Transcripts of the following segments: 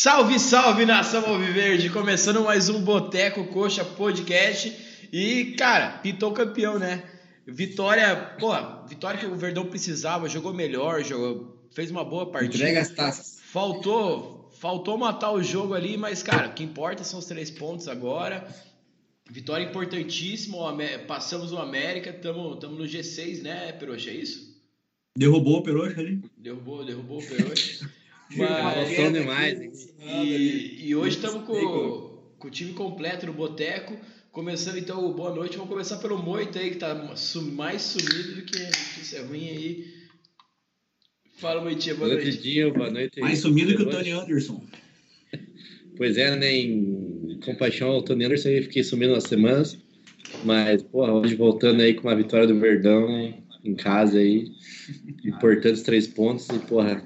Salve, salve nação Alviverde! Começando mais um Boteco Coxa Podcast. E, cara, pintou campeão, né? Vitória, pô, vitória que o Verdão precisava, jogou melhor, jogou, fez uma boa partida. Entrega as taças. Faltou, faltou matar o jogo ali, mas, cara, o que importa são os três pontos agora. Vitória importantíssima, passamos o América, estamos no G6, né, Peroxa? É isso? Derrubou o Peroxa ali? Derrubou, derrubou o Peroxa. Mas, demais. E, e hoje estamos com, com o time completo no Boteco. Começando então, boa noite. Vamos começar pelo Moito aí, que tá mais sumido do que notícia ruim aí. Fala, Moitinha, boa, boa noite. Dia, boa noite. Mais sumido que o Tony Anderson. Pois é, né? Em compaixão ao Tony Anderson, eu fiquei sumindo umas semanas. Mas, porra, hoje voltando aí com uma vitória do Verdão né, em casa aí. Importantes três pontos e, porra,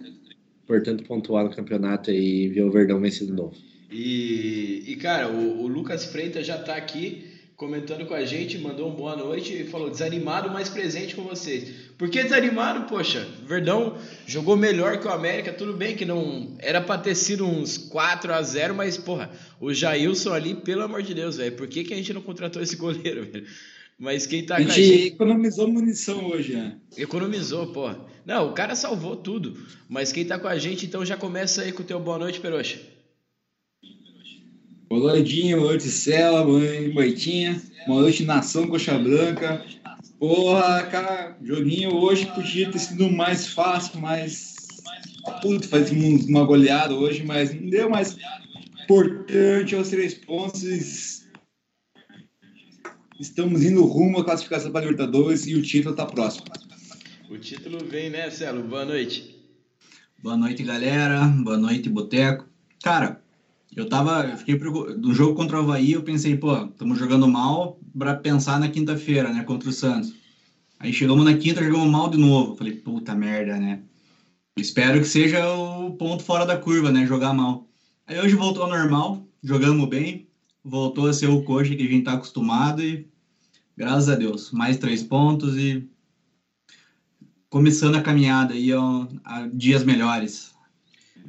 importante pontuar no campeonato e ver o Verdão vencido de novo. E, e cara, o, o, Lucas Freitas já está aqui comentando com a gente, mandou um boa noite e falou: desanimado, mas presente com vocês. Por que desanimado? Poxa, Verdão jogou melhor que o América, tudo bem que não era para ter sido uns 4 a 0 mas porra, o Jailson ali, pelo amor de Deus, velho, por que, que a gente não contratou esse goleiro, velho? Mas quem tá a com a gente. economizou munição hoje, né? Economizou, pô. Não, o cara salvou tudo. Mas quem tá com a gente, então já começa aí com o teu boa noite, Peroxa. Boa noite, boa noite, Cela, boa noite, Moitinha. Boa noite, Nação Coxa Branca. Porra, cara, joguinho hoje podia ter sido mais fácil, mas. Puta, faz uma goleada hoje, mas não deu mais. Importante aos três pontos Estamos indo rumo à classificação para a Libertadores e o título está próximo. O título vem, né, Celo? Boa noite. Boa noite, galera. Boa noite, Boteco. Cara, eu tava. Eu fiquei do jogo contra o Havaí, eu pensei, pô, estamos jogando mal para pensar na quinta-feira, né, contra o Santos. Aí chegamos na quinta, jogamos mal de novo. Falei, puta merda, né? Espero que seja o ponto fora da curva, né? Jogar mal. Aí hoje voltou ao normal, jogamos bem, voltou a ser o coxa que a gente tá acostumado e graças a Deus, mais três pontos e começando a caminhada aí a, a dias melhores.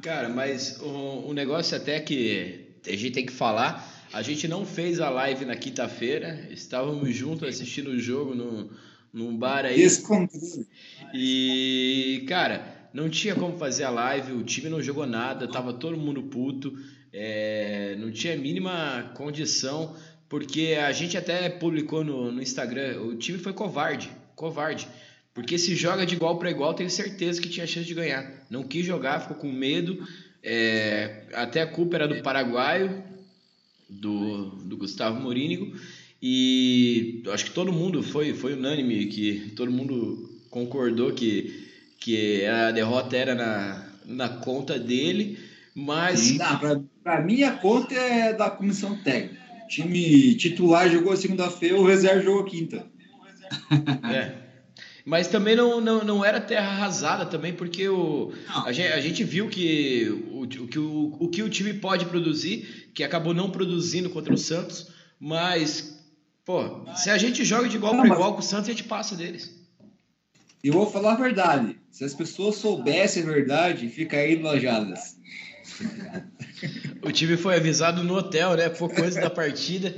Cara, mas um, um negócio até que a gente tem que falar, a gente não fez a live na quinta-feira, estávamos juntos assistindo o jogo no, num bar aí. Descontrole. E, cara, não tinha como fazer a live, o time não jogou nada, tava todo mundo puto, é, não tinha a mínima condição porque a gente até publicou no, no Instagram, o time foi covarde, covarde. Porque se joga de igual para igual, tenho certeza que tinha chance de ganhar. Não quis jogar, ficou com medo. É, até a culpa era do paraguaio, do, do Gustavo Morínigo. E acho que todo mundo foi, foi unânime, que todo mundo concordou que, que a derrota era na, na conta dele. Mas. Para mim, a conta é da comissão técnica time titular jogou segunda-feira, o reserva jogou quinta. É. Mas também não, não, não era terra arrasada também, porque o, a gente, a, gente, viu que o, o, que o, o que o time pode produzir, que acabou não produzindo contra o Santos, mas, pô, se a gente joga de igual para igual com o Santos, a gente passa deles. Eu vou falar a verdade. Se as pessoas soubessem a verdade, ficariam enojadas. O time foi avisado no hotel, né? Por coisa da partida.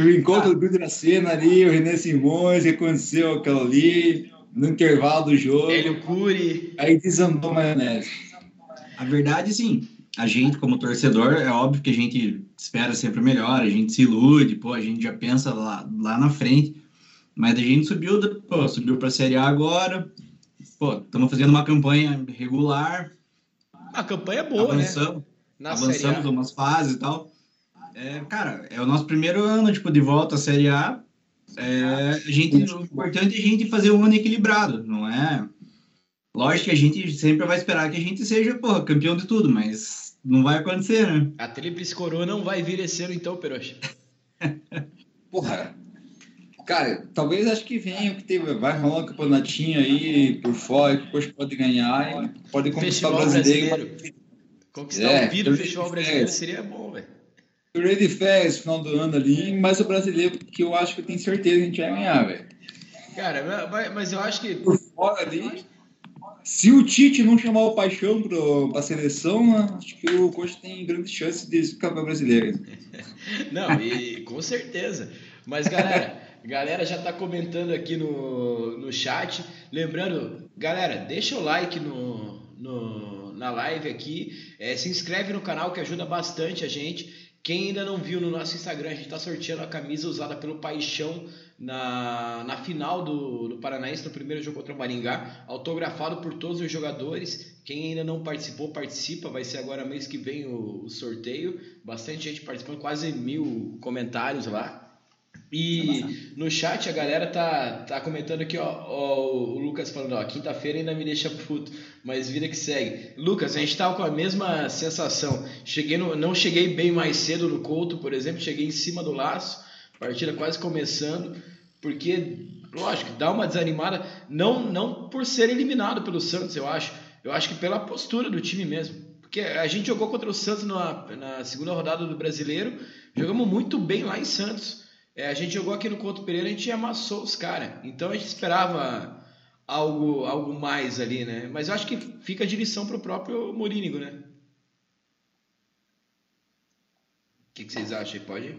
O encontro do Pedro Cena ali, o René Simões, que aconteceu aquilo ali, no intervalo do jogo. Hélio Cury. Aí desandou a maionese. A verdade, sim. A gente, como torcedor, é óbvio que a gente espera sempre melhor, a gente se ilude, pô, a gente já pensa lá, lá na frente. Mas a gente subiu, pô, subiu para a Série A agora. Pô, estamos fazendo uma campanha regular, a campanha é boa, avançamos, né? Na avançamos umas fases e tal. É, cara, é o nosso primeiro ano, tipo, de volta à Série A. É, a gente, o importante é a gente fazer um ano equilibrado, não é? Lógico que a gente sempre vai esperar que a gente seja, porra, campeão de tudo, mas não vai acontecer, né? A Tríplice Coroa não vai vir esse ano então, Peroxa. porra, cara, talvez acho que venha, que teve, vai rolar um campeonatinho aí por fora, que depois pode ganhar e pode conquistar o brasileiro. brasileiro. Conquistar é, o PIB do Festival Brasileiro seria bom, velho. Torneio de férias, final do ano ali, mas o brasileiro, que eu acho que eu tenho certeza que a gente vai ganhar, velho. Cara, mas eu acho que. Por fora ali, Se o Tite não chamar o Paixão para a seleção, né, acho que o Coxa tem grande chance de ficar para brasileiro. Não, e com certeza. Mas galera, galera já está comentando aqui no, no chat. Lembrando, galera, deixa o like no, no, na live aqui. É, se inscreve no canal que ajuda bastante a gente. Quem ainda não viu no nosso Instagram, a gente está sorteando a camisa usada pelo Paixão na, na final do, do Paranaense, no primeiro jogo contra o Maringá, autografado por todos os jogadores. Quem ainda não participou, participa. Vai ser agora mês que vem o, o sorteio. Bastante gente participando, quase mil comentários lá. E no chat a galera tá, tá comentando aqui, ó, ó o Lucas falando, ó, quinta-feira ainda me deixa puto, mas vida que segue. Lucas, a gente tava com a mesma sensação. Cheguei no, não cheguei bem mais cedo no Couto, por exemplo, cheguei em cima do laço, partida quase começando, porque, lógico, dá uma desanimada, não, não por ser eliminado pelo Santos, eu acho, eu acho que pela postura do time mesmo. Porque a gente jogou contra o Santos na, na segunda rodada do Brasileiro, jogamos muito bem lá em Santos. É, a gente jogou aqui no Couto Pereira, a gente amassou os caras. Então a gente esperava algo, algo mais ali, né? Mas eu acho que fica de lição pro próprio Morínigo, né? O que, que vocês acham? Pode?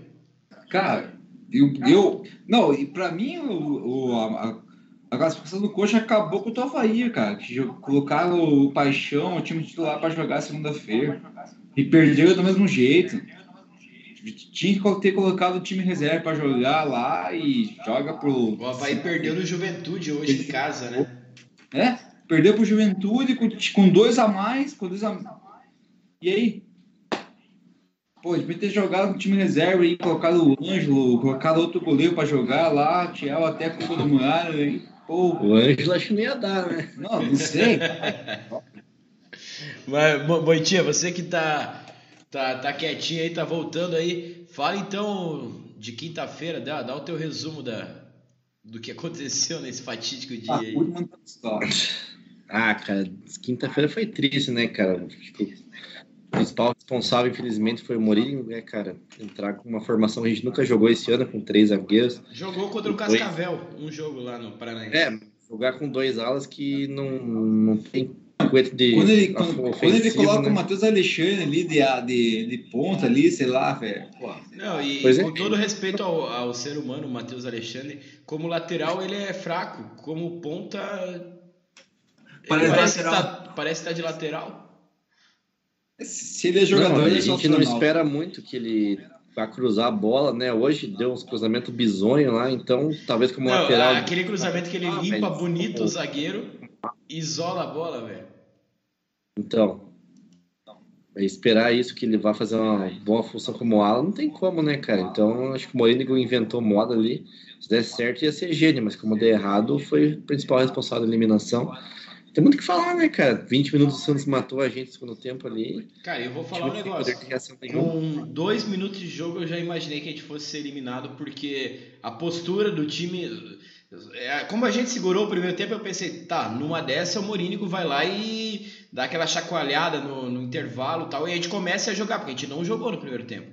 Cara, eu, eu não, e pra mim o, o a, a classificação do Coxa acabou com o Havaí, cara. Que colocaram o Paixão, o time titular, para jogar segunda-feira. E perdeu do mesmo jeito. Tinha que ter colocado o time reserva para jogar lá e joga pro. O Havaí perdeu no Juventude hoje em casa, né? É, perdeu pro Juventude com, com dois a mais, com dois a E aí? Pô, devia ter jogado com o time reserva e colocado o Ângelo, colocado outro goleiro para jogar lá, Tiel até com todo mundo aí. Pô. O Ângelo acho que não ia dar, né? Não, não sei. Mas, Boitinha, você que tá, tá, tá quietinho aí, tá voltando aí, fala então de quinta-feira, dá, dá o teu resumo da, do que aconteceu nesse fatídico dia ah, aí. Ah, cara, quinta-feira foi triste, né, cara? Tipo, o principal responsável, infelizmente, foi o Mourinho, né, cara? Entrar com uma formação que a gente nunca jogou esse ano, com três zagueiros. Jogou contra o Cascavel, um jogo lá no Paraná. É, jogar com dois alas que não, não tem de. Quando ele, quando, quando ele coloca né? o Matheus Alexandre ali de, de, de ponta ali, sei lá, velho. Não, e é. com é. todo respeito ao, ao ser humano, o Matheus Alexandre, como lateral ele é fraco, como ponta. Parece, parece, estar tá, parece estar tá de lateral. Se ele é jogador, não, ele a gente não espera muito que ele vá cruzar a bola, né? Hoje deu uns cruzamentos bizonhos lá, então talvez como não, lateral. Aquele cruzamento que ele ah, limpa bonito o zagueiro, isola a bola, velho. Então, é esperar isso que ele vá fazer uma boa função como ala, não tem como, né, cara? Então, acho que o Morínigo inventou moda ali. Se desse certo, ia ser gênio, mas como deu errado, foi o principal responsável da eliminação. Tem muito o que falar, né, cara? 20 minutos o Santos matou a gente no segundo tempo ali. Cara, eu vou falar um negócio. Com dois minutos de jogo eu já imaginei que a gente fosse ser eliminado, porque a postura do time. É, como a gente segurou o primeiro tempo, eu pensei, tá, numa dessa o Morínico vai lá e dá aquela chacoalhada no, no intervalo e tal, e a gente começa a jogar, porque a gente não jogou no primeiro tempo.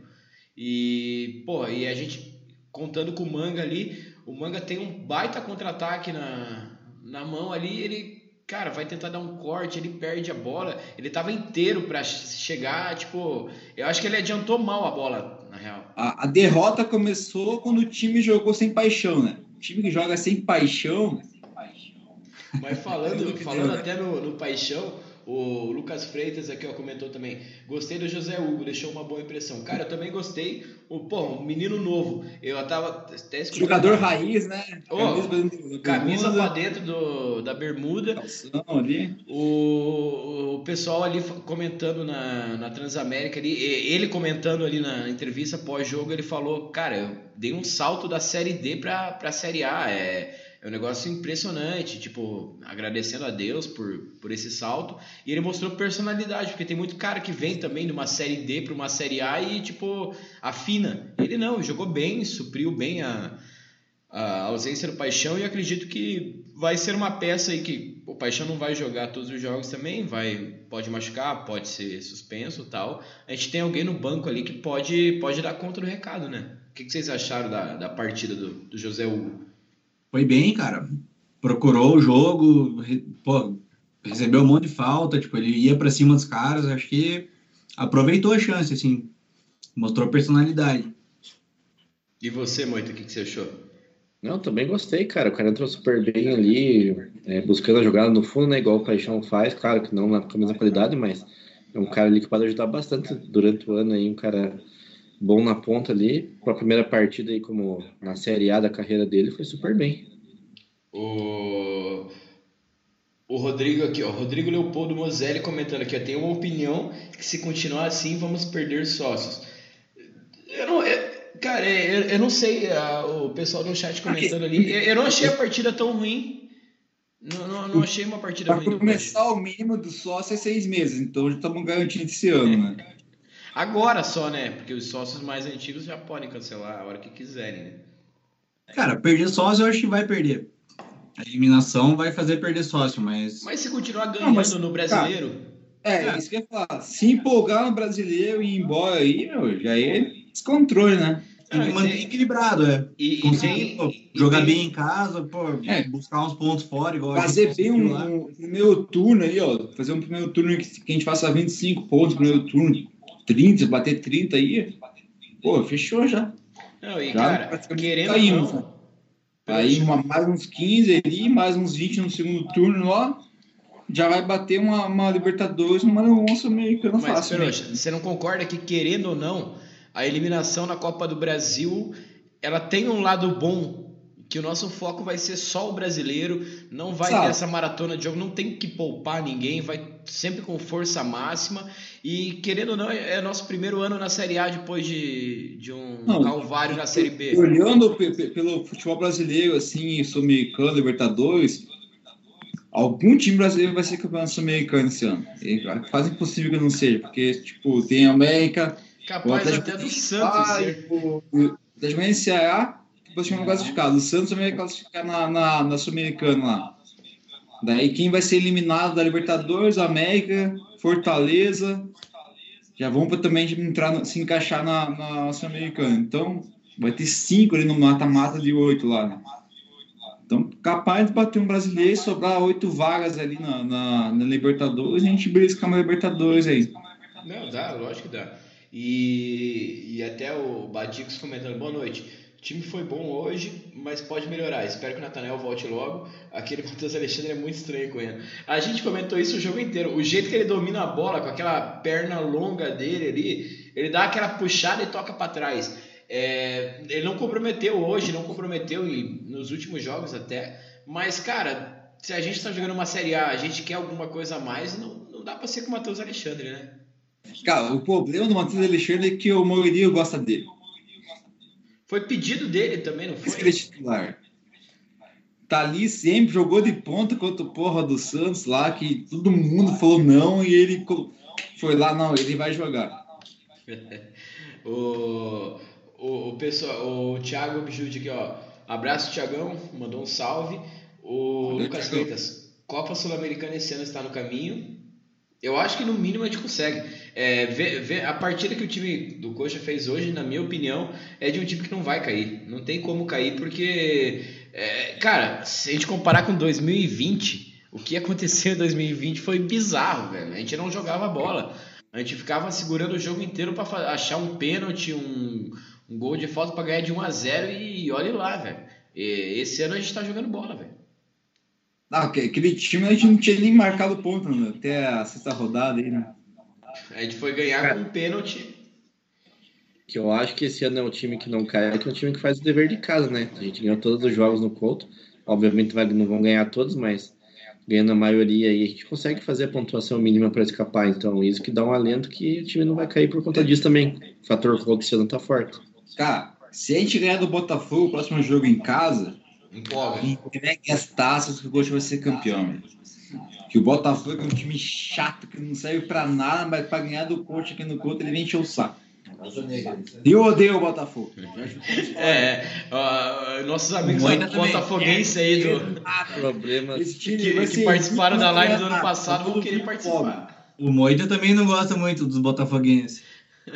E, pô, e a gente contando com o Manga ali, o Manga tem um baita contra-ataque na, na mão ali, ele cara, vai tentar dar um corte, ele perde a bola. Ele tava inteiro para chegar, tipo, eu acho que ele adiantou mal a bola, na real. A, a, derrota começou quando o time jogou sem paixão, né? O time que joga sem paixão. Mas falando, falando até no, no paixão, o Lucas Freitas aqui ó, comentou também. Gostei do José Hugo, deixou uma boa impressão. Cara, eu também gostei. O, pô, um menino novo. Eu tava até escutando. Jogador raiz, né? Oh, camisa pra dentro do, da bermuda. ali. O, o pessoal ali comentando na, na Transamérica ali, ele comentando ali na entrevista pós-jogo, ele falou: Cara, eu dei um salto da série D pra, pra série A. É é um negócio impressionante, tipo, agradecendo a Deus por, por esse salto. E ele mostrou personalidade, porque tem muito cara que vem também de uma série D para uma série A e, tipo, afina. Ele não, jogou bem, supriu bem a, a ausência do Paixão e acredito que vai ser uma peça aí que o Paixão não vai jogar todos os jogos também, vai pode machucar, pode ser suspenso tal. A gente tem alguém no banco ali que pode, pode dar conta do recado, né? O que, que vocês acharam da, da partida do, do José Hugo? Foi bem, cara. Procurou o jogo, pô, recebeu um monte de falta, tipo, ele ia pra cima dos caras, acho que aproveitou a chance, assim, mostrou personalidade. E você, Moito, o que, que você achou? Não, também gostei, cara. O cara entrou super bem ali, é, buscando a jogada no fundo, né? Igual o Paixão faz, claro que não com a mesma qualidade, mas é um cara ali que pode ajudar bastante durante o ano aí, um cara bom na ponta ali. Para a primeira partida aí, como na Série A da carreira dele, foi super bem. O, o Rodrigo aqui, ó, Rodrigo Leopoldo Moselli comentando aqui, ó, tem uma opinião que se continuar assim vamos perder sócios. Eu não, eu, cara, eu, eu não sei, o pessoal no chat comentando ali, eu, eu não achei a partida tão ruim. Não, não, não achei uma partida pra ruim. Para começar, o mínimo do sócio é seis meses, então já estamos garantindo esse ano, né? Agora só, né? Porque os sócios mais antigos já podem cancelar a hora que quiserem, né? Cara, perder sócio eu acho que vai perder. A eliminação vai fazer perder sócio, mas. Mas se continuar ganhando mas, no brasileiro. É, é, isso que eu ia falar. Se empolgar no brasileiro e ir embora aí, meu, já é descontrole, né? Tem que manter equilibrado, é. E, Conseguir e pô, tem, jogar e bem em casa, pô, É. buscar uns pontos fora, igual Fazer bem um, um primeiro turno aí, ó. Fazer um primeiro turno que, que a gente faça 25 pontos no primeiro turno. 30, bater 30 aí. Pô, fechou já. Não, e Já cara, querendo caímos, ou né? não, Aí uma- mais uns 15 ali, mais uns 20 no segundo turno lá. Já vai bater uma, uma Libertadores numa onça americana Mas, fácil. né? Peroxa, você não concorda que, querendo ou não, a eliminação na Copa do Brasil, ela tem um lado bom, que o nosso foco vai ser só o brasileiro, não vai Sabe. ter essa maratona de jogo, não tem que poupar ninguém, vai sempre com força máxima, e querendo ou não, é é nosso primeiro ano na Série A depois de, de um Não, calvário na Série B. Olhando pe- pe- pelo futebol brasileiro, assim, sul-americano, Libertadores, algum time brasileiro vai ser campeão sul-americano esse ano. E quase impossível que não seja, porque, tipo, tem América, Capaz até do Santos ah, o Atlético Ceará, que possivelmente não classificado. O Santos também vai classificar na, na, na sul-americana lá. Daí quem vai ser eliminado da Libertadores, América, Fortaleza, já vão para também entrar, se encaixar na, na sul-americana. Então, vai ter cinco ali no mata-mata de oito lá, né? Então, capaz de bater um brasileiro e sobrar oito vagas ali na, na, na Libertadores, a gente beliscar uma Libertadores aí. Não, dá, lógico que dá. E, e até o Badicos comentando, boa noite. O time foi bom hoje, mas pode melhorar. Espero que o Nathanael volte logo. Aquele Matheus Alexandre é muito estranho com ele. A gente comentou isso o jogo inteiro. O jeito que ele domina a bola, com aquela perna longa dele ali, ele dá aquela puxada e toca para trás. É, ele não comprometeu hoje, não comprometeu e nos últimos jogos até. Mas, cara, se a gente tá jogando uma Série A, a gente quer alguma coisa a mais, não, não dá para ser com o Matheus Alexandre, né? Cara, o problema do Matheus Alexandre é que o Mourinho gosta dele. Foi pedido dele também, não foi? titular. Tá ali sempre, jogou de ponta contra o porra do Santos lá, que todo mundo falou não e ele foi lá, não, ele vai jogar. O, o, o pessoal, o Thiago Bijude aqui, ó. Abraço, Thiagão, mandou um salve. O Valeu, Lucas. Freitas, Copa Sul-Americana esse ano está no caminho. Eu acho que no mínimo a gente consegue. É, a partida que o time do Coxa fez hoje, na minha opinião, é de um time que não vai cair. Não tem como cair, porque, é, cara, se a gente comparar com 2020, o que aconteceu em 2020 foi bizarro, velho. A gente não jogava bola. A gente ficava segurando o jogo inteiro para achar um pênalti, um, um gol de falta para ganhar de 1 a 0 e olhe lá, velho. Esse ano a gente tá jogando bola, velho. Não, aque- aquele time a gente não tinha nem marcado ponto né, até a sexta rodada aí, né? A gente foi ganhar com um pênalti. Que eu acho que esse ano é um time que não cai, que é um time que faz o dever de casa, né? A gente ganhou todos os jogos no Couto. Obviamente vai, não vão ganhar todos, mas ganhando a maioria aí, a gente consegue fazer a pontuação mínima para escapar. Então, isso que dá um alento que o time não vai cair por conta disso também. O fator Couto esse ano tá forte. Cara, se a gente ganhar do Botafogo o próximo jogo em casa, Empolga. entregue as taças que o Coxa vai ser campeão, velho. Que o Botafogo é um time chato, que não serve pra nada, mas pra ganhar do Coxa aqui no Couto, ele vem encher o saco. Eu odeio o Botafogo. É, ó, nossos amigos botafoguenses aí do, Problema. Que, que participaram da live do ano passado vão querer participar. O Moita também não gosta muito dos botafoguenses.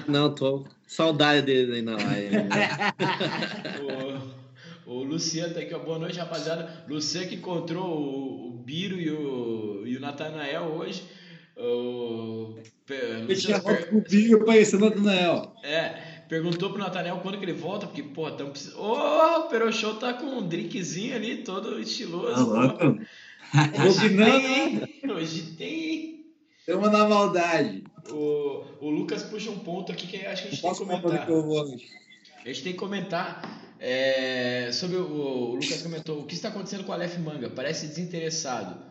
Não, tô com saudade dele aí na live. O Luciano tá aqui, ó. Boa noite, rapaziada. Luciano que encontrou o, o Biro e o, e o Natanael hoje. O, foto com o Biro aparecendo o Natanael. É. Perguntou pro Nathaniel quando que ele volta, porque, pô, tamo precisando. Ô, oh, o Perochou tá com um drinkzinho ali, todo estiloso. Ah, hoje não. Hoje tem. Tamo na maldade. O, o Lucas puxa um ponto aqui que acho que a gente tem que comentar. Que eu vou. A gente tem que comentar é, sobre o, o, Lucas comentou o que está acontecendo com o Aleph Manga. Parece desinteressado.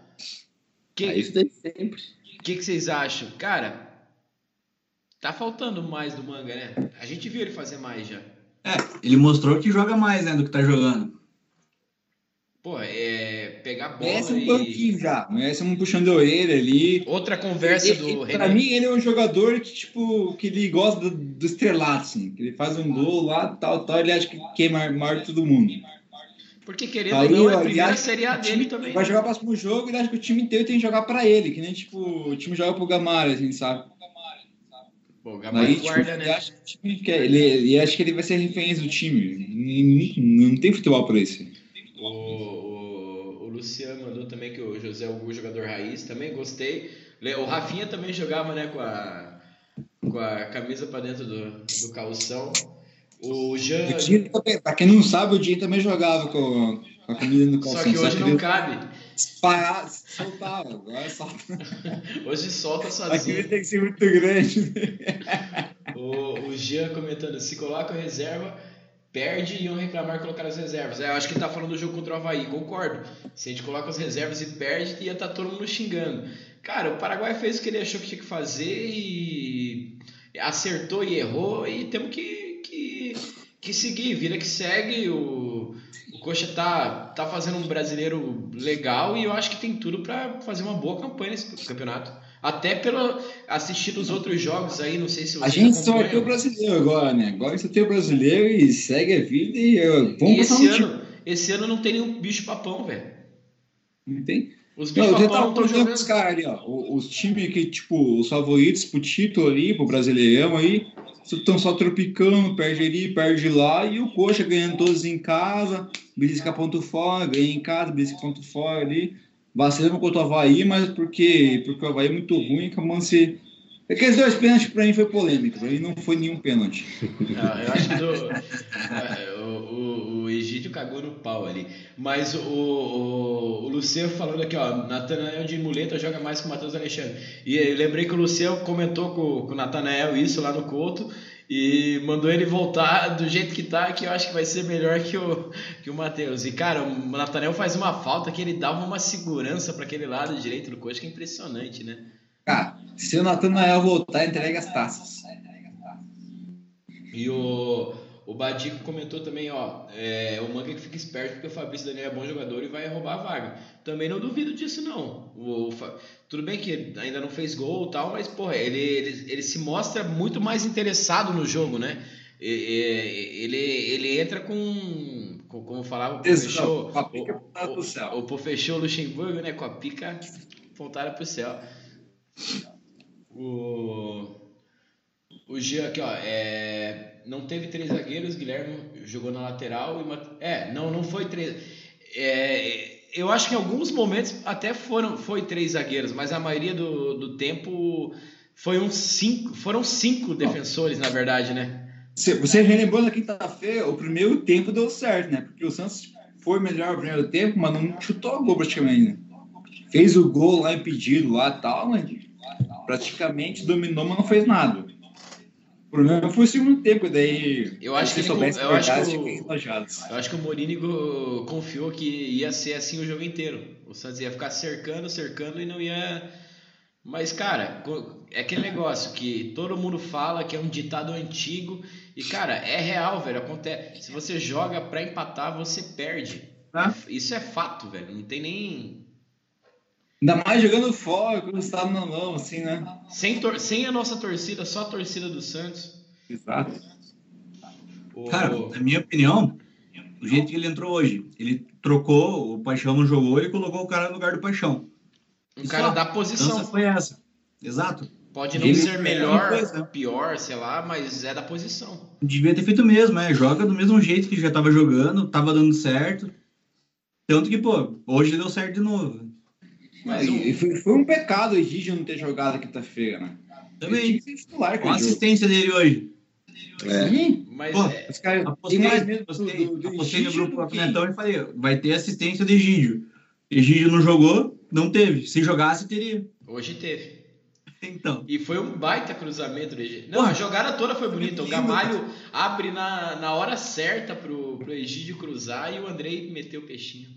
Que, ah, isso daí sempre. O que, que vocês acham? Cara, Tá faltando mais do manga, né? A gente viu ele fazer mais já. É, ele mostrou que joga mais, né, do que tá jogando. Pô, é. Pegar bola. Merece um e... banquinho já. Merece um puxando a orelha ali. Outra conversa ele, do. Ele, pra mim, ele é um jogador que, tipo, que ele gosta do, do estrelato, assim. Que ele faz um gol lá, tal, tal. Ele acha que é maior, de todo mundo. Porque querendo ou não, é a primeira Série A dele também. Vai jogar o próximo jogo e ele acha que o time inteiro tem que jogar pra ele. Que nem, tipo, o time joga pro Gamara, assim, sabe? Pô, o Gamalho tipo, guarda, né? Acha que ele, ele acha que ele vai ser refém do time. Não, não tem futebol para isso. O, o, o, Luciano mandou também que o José é o jogador raiz, também gostei. O Rafinha também jogava né, com, a, com a camisa para dentro do, do calção. O Jean. Para quem não sabe, o Dinho também jogava com, com a camisa no calção. Só que hoje não cabe. Parar, soltava, agora solta. Hoje solta sozinho. Aqui tem que ser muito grande. o, o Jean comentando, se coloca reserva, perde e iam reclamar colocar as reservas. É, eu acho que ele tá falando do jogo contra o Havaí, concordo. Se a gente coloca as reservas e perde, ia estar tá todo mundo xingando. Cara, o Paraguai fez o que ele achou que tinha que fazer e acertou e errou e temos que, que, que seguir, vira que segue o o Coxa tá, tá fazendo um brasileiro legal e eu acho que tem tudo para fazer uma boa campanha nesse campeonato. Até pelo assistir os outros jogos aí, não sei se você A gente só tem o brasileiro agora, né? Agora você tem o brasileiro e segue a vida e vamos e esse ano, esse ano não tem nenhum bicho papão, velho. Não tem? Os bichos papão não estão jogando. Os caras ali, ó. Os, os times que, tipo, os favoritos pro título ali, pro Brasileirão aí, estão só tropicando, perde ali, perde lá, e o Coxa ganhando todos em casa, belisca ponto fora, ganha em casa, belisca ponto fora ali. Vacilamos contra o Havaí, mas porque, porque o Havaí é muito ruim, se. Aqueles dois pênaltis pra mim foi polêmico, pra mim não foi nenhum pênalti. Não, eu acho que do, é, o, o, o, Egídio cagou no pau ali. Mas o, o, o Luciano falando aqui, ó, Natanael de muleta joga mais que o Matheus Alexandre. E eu lembrei que o Luciano comentou com, com o Natanael isso lá no Couto e mandou ele voltar do jeito que tá, que eu acho que vai ser melhor que o, que o Matheus. E, cara, o Natanel faz uma falta que ele dava uma segurança para aquele lado direito do coach, que é impressionante, né? Cara, se o Natanael voltar, entrega as taças. E o, o Badico comentou também, ó, é, o Manga que fica esperto porque o Fabrício Daniel é bom jogador e vai roubar a vaga. Também não duvido disso, não. O, o, tudo bem que ainda não fez gol e tal, mas, porra, ele, ele, ele se mostra muito mais interessado no jogo, né? Ele, ele entra com, com como falava o professor, o, o, o Luxemburgo, né? Com a pica apontada para o céu. O, o Jean aqui, ó, é, não teve três zagueiros, Guilherme jogou na lateral e é, não, não foi três. É, eu acho que em alguns momentos até foram foi três zagueiros, mas a maioria do, do tempo foi um cinco, foram cinco defensores, na verdade, né? Você relembrou na quinta-feira, o primeiro tempo deu certo, né? Porque o Santos foi melhor no primeiro tempo, mas não chutou a gol praticamente. Né? Fez o gol lá impedido lá tal, mas praticamente dominou, mas não fez nada. O problema foi o segundo tempo, daí. Eu acho que, ele, eu, acho que o, eu acho que o Morini confiou que ia ser assim o jogo inteiro. O Santos ia ficar cercando, cercando e não ia. Mas, cara, é aquele negócio que todo mundo fala que é um ditado antigo. E, cara, é real, velho. Acontece. Se você joga pra empatar, você perde. Ah. Isso é fato, velho. Não tem nem. Ainda mais jogando fora, quando está no não, assim, né? Sem, tor sem a nossa torcida, só a torcida do Santos. Exato. Cara, na minha opinião, o jeito que ele entrou hoje, ele trocou, o Paixão não jogou, ele colocou o cara no lugar do Paixão. Um cara da posição. foi essa. Exato. Pode não Ele- ser melhor, coisa. pior, sei lá, mas é da posição. Devia ter feito mesmo, é. Joga do mesmo jeito que já tava jogando, tava dando certo. Tanto que, pô, hoje deu certo de novo. Mas e foi, foi um pecado o Egídio não ter jogado quinta-feira, né? Também. titular, Com a assistência dele hoje. É. Sim. Mas Pô, é, Os caras Apostei, mais medo do, apostei, do, do apostei no grupo do e falei, vai ter assistência do Egídio. Egídio não jogou, não teve. Se jogasse, teria. hoje teve. Então. E foi um baita cruzamento do Egídio. Não, Porra. a jogada toda foi bonita. O Gamalho abre na, na hora certa pro, pro Egídio cruzar e o Andrei meteu o peixinho.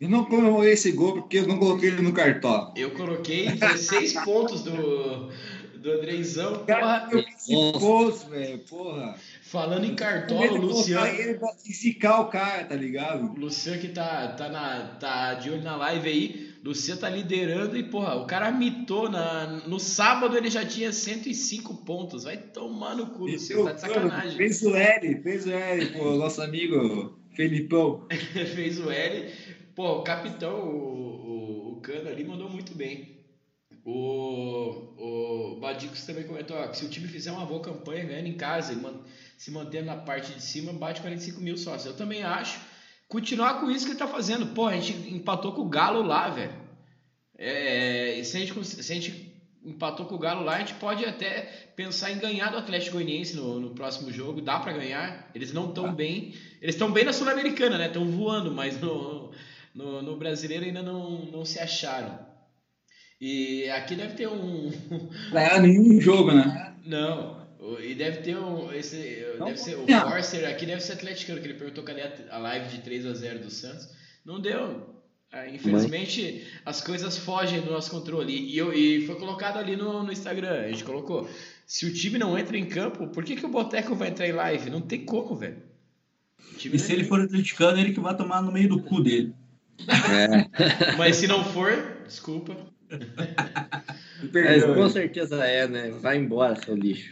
Eu não comemorei esse gol porque eu não coloquei ele no cartão. Eu coloquei 16 pontos do, do Andreizão. Porra, Eu pontos, velho, porra. falando em cartola, o Luciano. Ele pra zicar o cara, tá ligado? O Luciano que tá, tá, na, tá de olho na live aí. Luciano tá liderando e, porra, o cara mitou na, no sábado ele já tinha 105 pontos. Vai tomar no cu, Luciano, tá de sacanagem. Fez o L, fez o L, pô, nosso amigo Felipão. Fez o L. Pô, o capitão, o, o, o Cano ali mandou muito bem. O, o Badicos também comentou ó, que se o time fizer uma boa campanha ganhando em casa e se mantendo na parte de cima, bate 45 mil sócios. Eu também acho. Continuar com isso que ele tá fazendo. Pô, a gente empatou com o Galo lá, velho. É, e se, a gente, se a gente empatou com o Galo lá, a gente pode até pensar em ganhar do Atlético Goianiense no, no próximo jogo. Dá pra ganhar. Eles não estão bem. Eles estão bem na Sul-Americana, né? Estão voando, mas no, no, no brasileiro ainda não, não se acharam. E aqui deve ter um. Não era nenhum jogo, né? Não. E deve ter um. Esse, Não, deve ser, o. Forster aqui deve ser atleticano, que ele perguntou cadê a, a live de 3 a 0 do Santos. Não deu. Ah, Infelizmente, as coisas fogem do nosso controle. E, eu, e foi colocado ali no, no Instagram. A gente colocou. Se o time não entra em campo, por que, que o Boteco vai entrar em live? Não tem como, velho. E se ele for atleticano, ele que vai tomar no meio do cu dele. É. Mas se não for, desculpa. Mas com certeza é, né? Vai embora, seu lixo.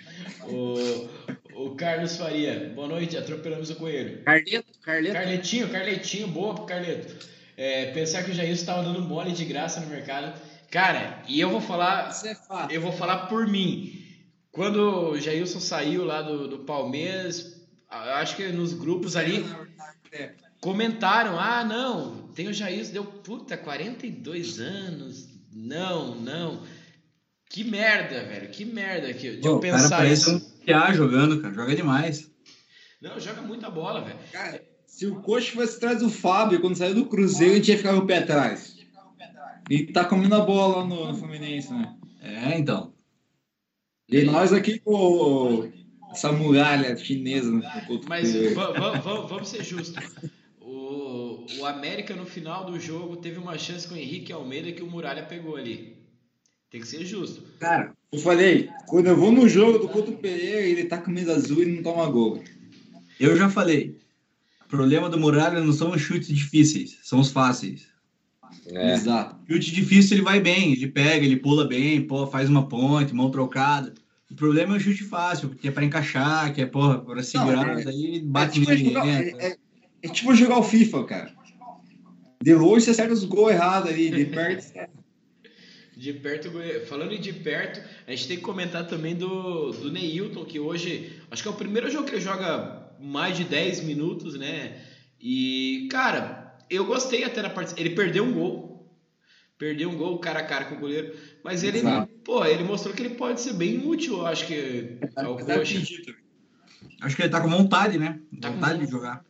O, o Carlos Faria, boa noite, atropelamos o coelho. Carleto, Carleto. Carletinho, Carletinho, boa pro Carleto. É, pensar que o Jair estava dando mole de graça no mercado. Cara, e eu vou falar, Isso é fato. eu vou falar por mim. Quando o Jailson saiu lá do, do Palmeiras, acho que nos grupos ali É. comentaram: ah, não, tem o Jailson, deu puta, 42 anos. Não, não. Que merda, velho, que merda que, de Pô, eu o cara pensar parece isso. um PA jogando, cara. Joga demais. Não, joga muita bola, velho. Cara, se o coach fosse atrás do Fábio, quando saiu do Cruzeiro, a gente ia ficar o pé atrás. E tá comendo a bola lá no, no Fluminense, né? É, então. E nós aqui com essa muralha chinesa. Mas vamos ser justos. O, América no final do jogo teve uma chance com o Henrique Almeida que o Muralha pegou ali. Tem que ser justo. Cara, eu falei, quando eu vou no jogo do Couto Pereira, ele tá com camisa azul e não toma gol. Eu já falei. O problema do Muralha não são os chutes difíceis, são os fáceis. É. Exato. Chute difícil ele vai bem, ele pega, ele pula bem, pô, faz uma ponte, mão trocada. O problema é o chute fácil, porque é pra encaixar, que é, porra, pra segurar, é- daí É bate tipo, nele. jogar, entra. é, é- é tipo jogar o FIFA, cara. De longe você acerta os gols errados ali, de perto De perto, falando de perto, a gente tem que comentar também do, do Neilton, que hoje, acho que é o primeiro jogo que ele joga mais de 10 minutos, né? E, cara, eu gostei até da partida. Ele perdeu um gol. Perdeu um gol cara a cara com o goleiro. Mas ele, Exato. pô, ele mostrou que ele pode ser bem útil, eu acho que, ao coxa. acredito. Acho que ele tá com vontade, né? Tá com Vontade de vontade. jogar.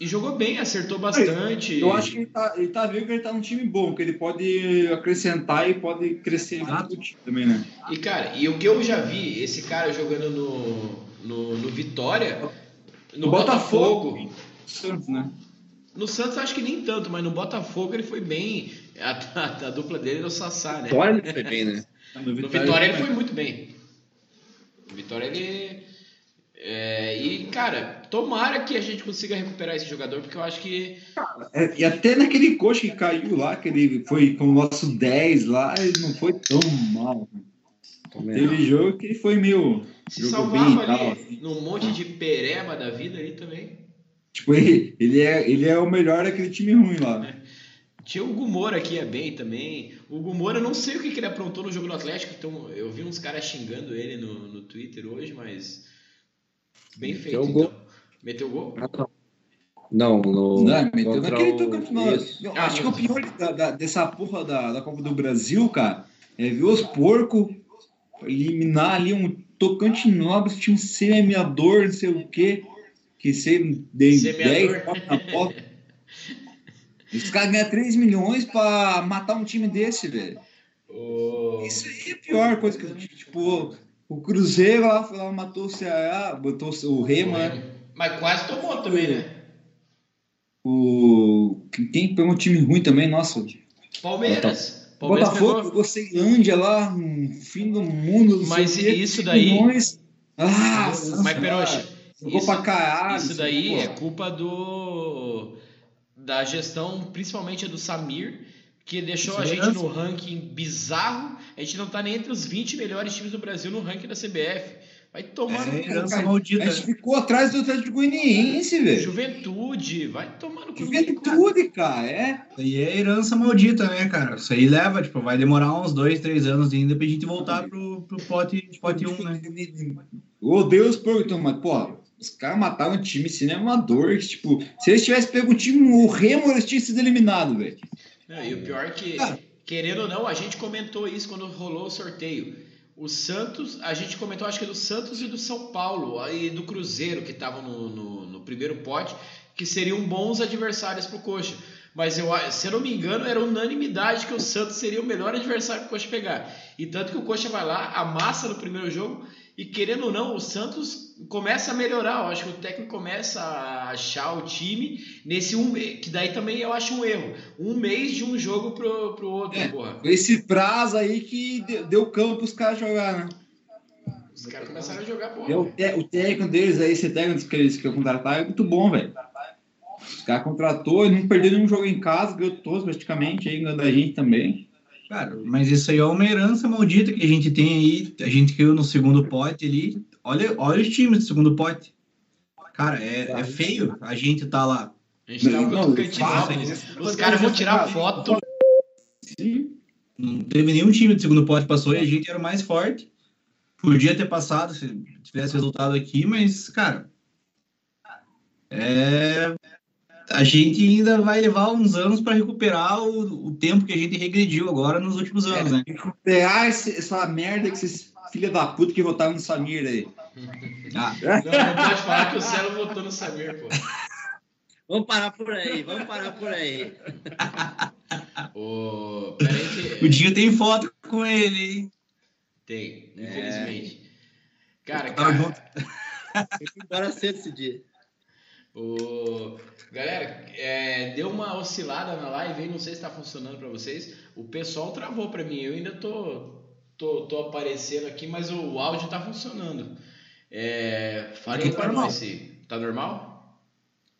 E jogou bem, acertou bastante. Eu acho que ele tá, ele tá vendo que ele tá num time bom, que ele pode acrescentar e pode crescer junto time também, né? E, cara, e o que eu já vi, esse cara jogando no, no, no Vitória, no No Botafogo. Botafogo Santos, né? No Santos acho que nem tanto, mas no Botafogo ele foi bem. A, a- a dupla dele era o Sassá, né? Vitória ele foi bem, né? No Vitória ele foi muito bem. No Vitória ele. É, e, cara, tomara que a gente consiga recuperar esse jogador, porque eu acho que. É, e até naquele coach que caiu lá, que ele foi com o nosso 10 lá, ele não foi tão mal. Teve jogo que ele foi meio. Se jogou salvava bem ali tal. assim. num monte de pereba da vida ali também. Tipo, ele, ele, é, ele é o melhor daquele time ruim lá. Tinha o Gumora aqui é bem também. O Gumora, não sei o que, que ele aprontou no jogo do Atlético. Então, eu vi uns caras xingando ele no, no Twitter hoje, mas. Bem Meteu feito. o gol. Então. Meteu gol? Não, no. Não, meteu naquele o- toque no final. Isso. Eu Ah, acho que o mas- pior da- da- dessa porra da, da Copa do Brasil, cara, é ver os porcos eliminar ali um tocante nobre, tinha um semeador, não sei o quê, que ser de Semeador. 10 toques na bola. Os caras ganham 3 milhões pra matar um time desse, velho. O... Isso aí é a pior coisa que, tipo, o Cruzeiro lá, lá, matou o Ceará, botou o Rema, né? Mas quase tomou também, né? o. Quem pegou um time ruim também, nossa. Palmeiras. Palmeiras Botafogo pegou. Ceilândia lá, um fim do mundo. Mas isso daí- milhões. Ah, Mas, Peroxa, jogou isso- pra caralho. Isso daí pô. é culpa do da gestão, principalmente do Samir, que deixou a gente no ranking bizarro. A gente não tá nem entre os 20 melhores times do Brasil no ranking da CBF. Vai tomar É no herança cara, maldita. A gente ficou atrás do Atlético Goianiense, velho. Juventude, vai tomar no cu. Juventude, cara, é. Isso aí é herança maldita, né, cara? Isso aí leva, tipo, vai demorar uns dois, três anos ainda pra gente voltar pro, pro pote, pote 1, né? Eu odeio os então, mas, pô, os caras mataram um time cinemador. Que, tipo, se eles tivessem pego o time, o Remo, eles tinham sido eliminados, velho. Não, e o pior é que, Cara. querendo ou não, a gente comentou isso quando rolou o sorteio. O Santos, a gente comentou acho que do Santos e do São Paulo, e do Cruzeiro, que estavam no, no, no primeiro pote, que seriam bons adversários pro Coxa. Mas eu, se eu não me engano, era unanimidade que o Santos seria o melhor adversário pro Coxa pegar. E tanto que o Coxa vai lá, amassa no primeiro jogo, e querendo ou não, o Santos começa a melhorar. Eu acho que o técnico começa a achar o time nesse um mês, que daí também eu acho um erro. Um mês de um jogo pro, pro outro, É. porra. Esse prazo aí que deu- deu campo pros caras jogar, né? Os caras começaram a jogar, porra. É o, técnico deles aí, esse técnico que eles que contrataram, é muito bom, velho. Os caras contratou e não perdeu nenhum jogo em casa, ganhou todos praticamente, aí ganhando a gente também. Cara, mas isso aí é uma herança maldita que a gente tem aí. A gente caiu no segundo pote ali. Olha, olha os times do segundo pote. Cara, é, é feio a gente tá lá. A gente tá Não, fato, Os caras vão tirar foto. Sim. Não teve nenhum time do segundo pote que passou e a gente era o mais forte. Podia ter passado se tivesse resultado aqui, mas, cara. É. A gente ainda vai levar uns anos para recuperar o, o tempo que a gente regrediu agora nos últimos anos, né? Recuperar esse- essa merda que esses filha da puta que votaram no Samir aí. Ah, Não, não pode falar que o Celo votou no Samir, pô. Vamos parar por aí, vamos parar por aí. Aí que... o Dinho tem foto com ele, hein? Tem, infelizmente. Cara, Tava cara, junto. Tem que ir embora cedo esse dia. o... galera, é, deu uma oscilada na live aí, não sei se tá funcionando pra vocês. O pessoal travou pra mim, eu ainda tô, tô, tô aparecendo aqui, mas o áudio tá funcionando. É, falem Aqui tá nós se tá normal?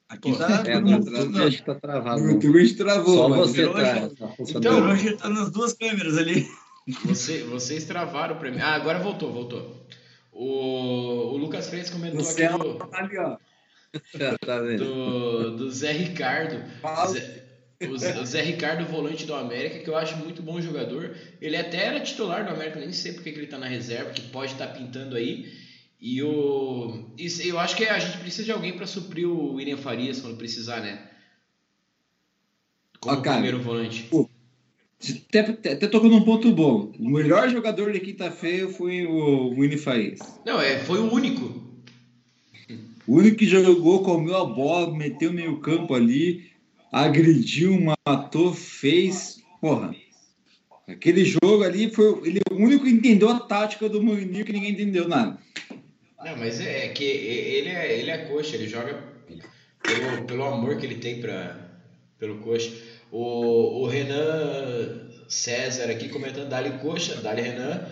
Aqui Pô, tá. É, no YouTube acho que tá travado. No? YouTube a gente travou, Só você tá, tá Então, hoje tá nas duas câmeras ali. Você, vocês travaram pra mim. Ah, agora voltou, voltou. O, o Lucas Freitas comentou Você aqui é do, ali, ó. Tá do, do Zé Ricardo. Zé- o, Zé, o Zé Ricardo, volante do América, que eu acho muito bom jogador. Ele até era titular do América, nem sei porque que ele tá na reserva, que pode estar pintando aí. E o. Isso, eu acho que a gente precisa de alguém para suprir o William Farias quando precisar, né? Como Ah, cara. primeiro volante. Até, até, tocou num ponto bom. O melhor jogador da quinta-feira foi o Winnie Farias. Não, é, foi o único. O único que jogou, comeu a bola, meteu meio campo ali, agrediu, matou, fez. Porra. Aquele jogo ali foi. Ele é o único que entendeu a tática do Mourinho que ninguém entendeu nada. Não, mas é, é que ele é, ele é coxa, ele joga pelo, pelo amor que ele tem pra, pelo coxa. O, o Renan César aqui comentando, Dali Coxa, Dali Renan.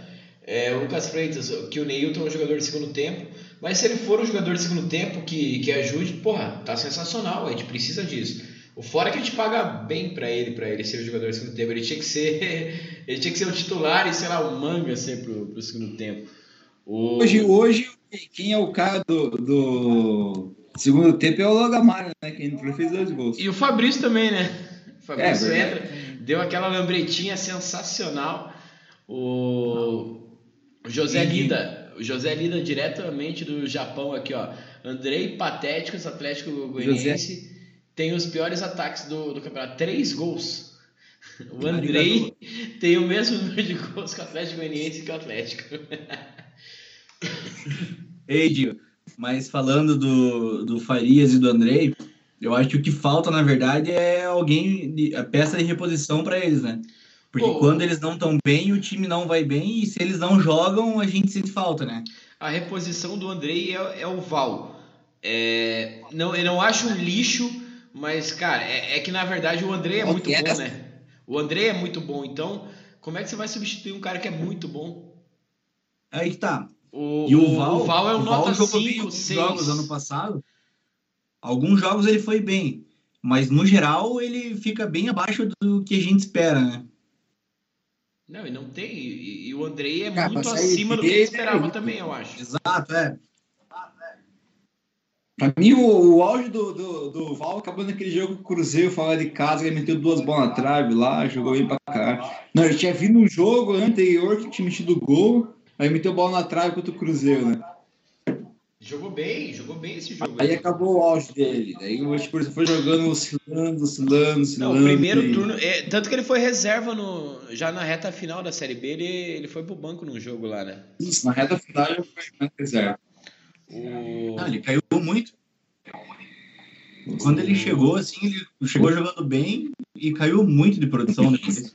É, o Lucas Freitas, que o Neilton é um jogador de segundo tempo. Mas se ele for um jogador de segundo tempo que, que ajude, porra, tá sensacional, a gente precisa disso. O fora é que a gente paga bem pra ele, pra ele ser o jogador de segundo tempo. Ele tinha que ser, ele tinha que ser o titular e, sei lá, o manga ser pro, pro segundo tempo. O... Hoje, hoje, quem é o cara do, do segundo tempo é o Logamar, né? Que e fez dois gols. E o Fabrício também, né? Fabrício É, entra, deu aquela lambretinha sensacional. O o José Lida, o José Lida diretamente do Japão aqui, ó. Andrei Patéticos, Atlético Goianiense, tem os piores ataques do, do campeonato. Três gols. O Andrei tem o mesmo número de gols que o Atlético Goianiense que o Atlético. Ei, Dio, mas falando do, do Farias e do Andrei, eu acho que o que falta, na verdade, é alguém, de, a peça de reposição para eles, né? Porque Pô. quando eles não estão bem, o time não vai bem, e se eles não jogam, a gente sente falta, né? A reposição do Andrei é, é o Val. É, não, eu não acho um lixo, mas, cara, é, é que na verdade o Andrei é muito bom, essa- né? O Andrei é muito bom, então como é que você vai substituir um cara que é muito bom? Aí que tá. O, E o Val, o Val é um o Val nota jogou bem 5, alguns 6. jogos ano passado. Alguns jogos ele foi bem, mas no geral ele fica bem abaixo do que a gente espera, né? Não, e não tem. E, e o Andrei é Cara, muito acima do que ele esperava é- também, eu acho. Exato, é. Pra mim, o, o auge do, do, do Val acabou naquele jogo com o Cruzeiro fora de casa, ele meteu duas bolas na trave lá, jogou bem pra caralho. Não, ele tinha vindo um jogo anterior que tinha metido gol, aí meteu bola na trave contra o Cruzeiro, né? Jogou bem, jogou bem esse jogo. Aí acabou o auge dele. Daí o Spurs foi jogando, oscilando, oscilando, Não, oscilando. o primeiro e- turno. é, tanto que ele foi reserva no, já na reta final da Série B, ele, ele foi pro banco num jogo lá, né? Isso, na reta final ele foi reserva. O... Ah, ele caiu muito. Quando ele chegou, assim, ele chegou jogando bem e caiu muito de produção depois.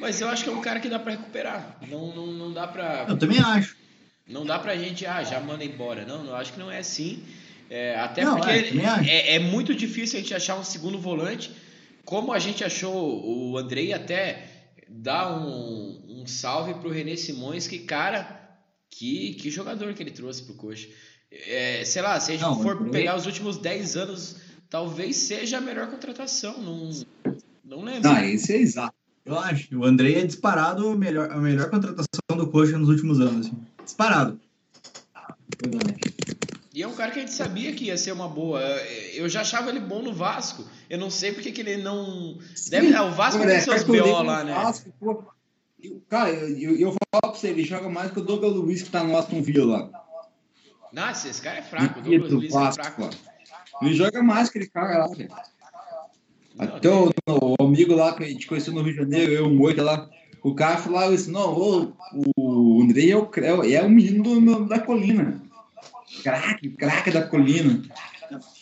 Mas eu acho que é um cara que dá pra recuperar. Não, não, não dá pra. Eu também acho. Não dá pra gente, ah, já manda embora. Não, eu acho que não é assim. É, até Não, porque é, também acho. é, é muito difícil a gente achar um segundo volante. Como a gente achou o Andrei até dar um, um salve pro René Simões, que cara, que, que jogador que ele trouxe pro Coxa. É, sei lá, se a gente Não, for pegar os últimos 10 anos, talvez seja a melhor contratação. Não, não lembro. Não, esse é exato. Eu acho. O Andrei é disparado o melhor, a melhor contratação do Coxa nos últimos anos. Assim. Disparado. E é um cara que a gente sabia que ia ser uma boa. Eu já achava ele bom no Vasco. Eu não sei porque que ele não. Deve, ah, o Vasco tem seus BO lá, né? Vasco, pô. Eu- Cara, eu, eu, falo pra você, ele joga mais que o Douglas Luiz que tá no Aston Villa lá. Nossa, esse cara é fraco. O Douglas do Luiz é Vasco, fraco. lá. Ele joga mais que aquele cara lá, velho. Até o, o amigo lá que a gente conheceu no Rio de Janeiro, eu, o Moita lá, o cara falava isso, não, o, o Andrei é o, é, é o menino do- da colina. Craque, craque da colina.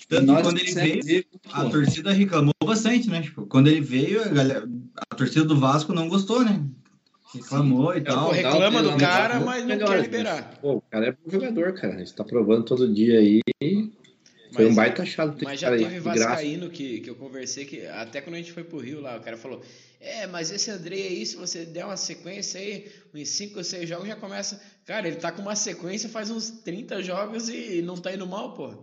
Tanto Nós quando ele veio, ver, a pô. torcida reclamou bastante, né? Tipo, quando ele veio, a, galera, a torcida do Vasco não gostou, né? Reclamou e Pô, tal. reclama do cara, mas não melhor, quer liberar. Pô, o cara é bom jogador, cara. Ele tá provando todo dia aí. Foi um Mas- baita achado Mas já teve. Vascaíno que, que eu conversei, que até quando a gente foi pro Rio lá, o cara falou: É, mas esse Andrei aí, se você der uma sequência aí, uns 5 ou 6 jogos, já começa. Cara, ele tá com uma sequência faz uns 30 jogos e não tá indo mal, porra.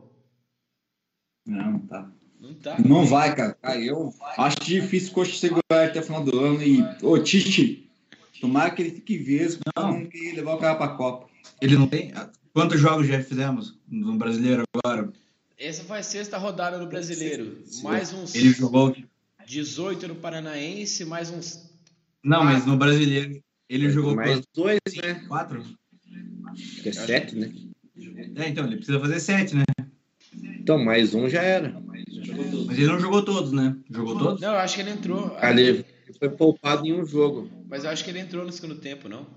Não, não tá. Não tá. Não vai, cara. Cara, eu acho difícil o Coxa segurar até o final do ano. E, ô, Tite, tomara que ele fique vesgo, Não. não que levar o cara pra Copa. Ele não tem. Quantos jogos já fizemos no brasileiro agora? Essa foi a sexta rodada do brasileiro. Mais uns Ele jogou. 18 no Paranaense, mais uns. Não, mas no brasileiro ele jogou Mais dois, né? Quatro? Acho que é sete, né? É, então, ele precisa fazer sete, né? Então, mais um já era. Mas ele não jogou todos, né? Jogou todos? Não, eu acho que ele entrou. Ali ele foi poupado em um jogo. Mas eu acho que ele entrou no segundo tempo, não?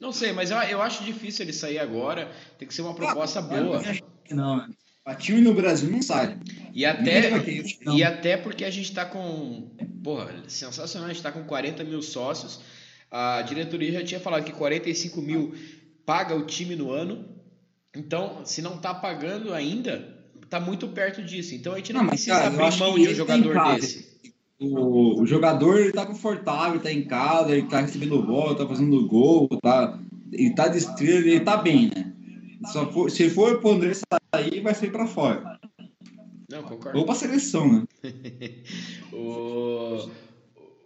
Não sei, mas eu, eu acho difícil ele sair agora. Tem que ser uma proposta boa. Eu acho que não, né? A time no Brasil não sai. E até, Não. e até porque a gente tá com. Porra, sensacional, a gente tá com 40 mil sócios. A diretoria já tinha falado que 45 mil paga o time no ano. Então, se não tá pagando ainda, tá muito perto disso. Então a gente não, Não, mas, precisa cara, abrir mão de um ele jogador casa. desse. O, o jogador ele tá confortável, ele tá em casa, ele tá recebendo bola, tá fazendo gol, tá, ele tá de estrela, ele tá bem, né? Só for, se for pro André sair, vai sair pra fora. Não, concordo. Ou pra seleção, né? O,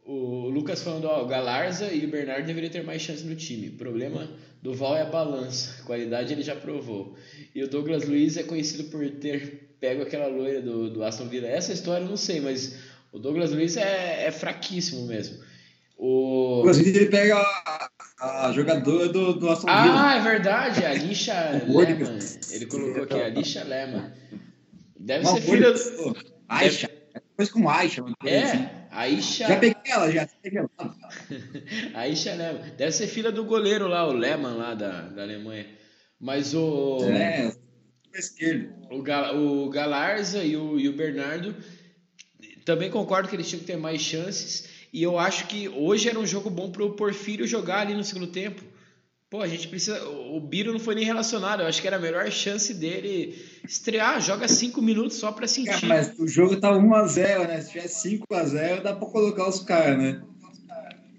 o Lucas falando, ó, o Galarza e o Bernardo deveriam ter mais chance no time. O problema do Val é a balança. Qualidade ele já provou. E o Douglas Luiz é conhecido por ter pego aquela loira do, do Aston Villa. Essa história eu não sei, mas O Douglas Luiz é, é fraquíssimo mesmo. O... Inclusive, ele pega a, jogadora do, do Aston Villa. Ah, é verdade, a Lixa Lehmann. Ele colocou aqui, a Lixa Lehmann. Deve Uma ser filha. coisa- Aisha. É coisa com Aisha. assim. É, a Isha. Já peguei ela, já. peguei ela. A Isha Lehmann. Deve ser filha do goleiro lá, o Lehmann lá da, da Alemanha. Mas o, É, o, Ga- o Galarza e o, e o Bernardo também concordo que eles tinham que ter mais chances. E eu acho que hoje era um jogo bom pro Porfírio jogar ali no segundo tempo. Pô, a gente precisa. O Biro não foi nem relacionado. Eu acho que era a melhor chance dele estrear. Joga cinco minutos só pra sentir. Cara, mas o jogo tá 1x0, né? Se tiver 5x0, dá pra colocar os caras, né?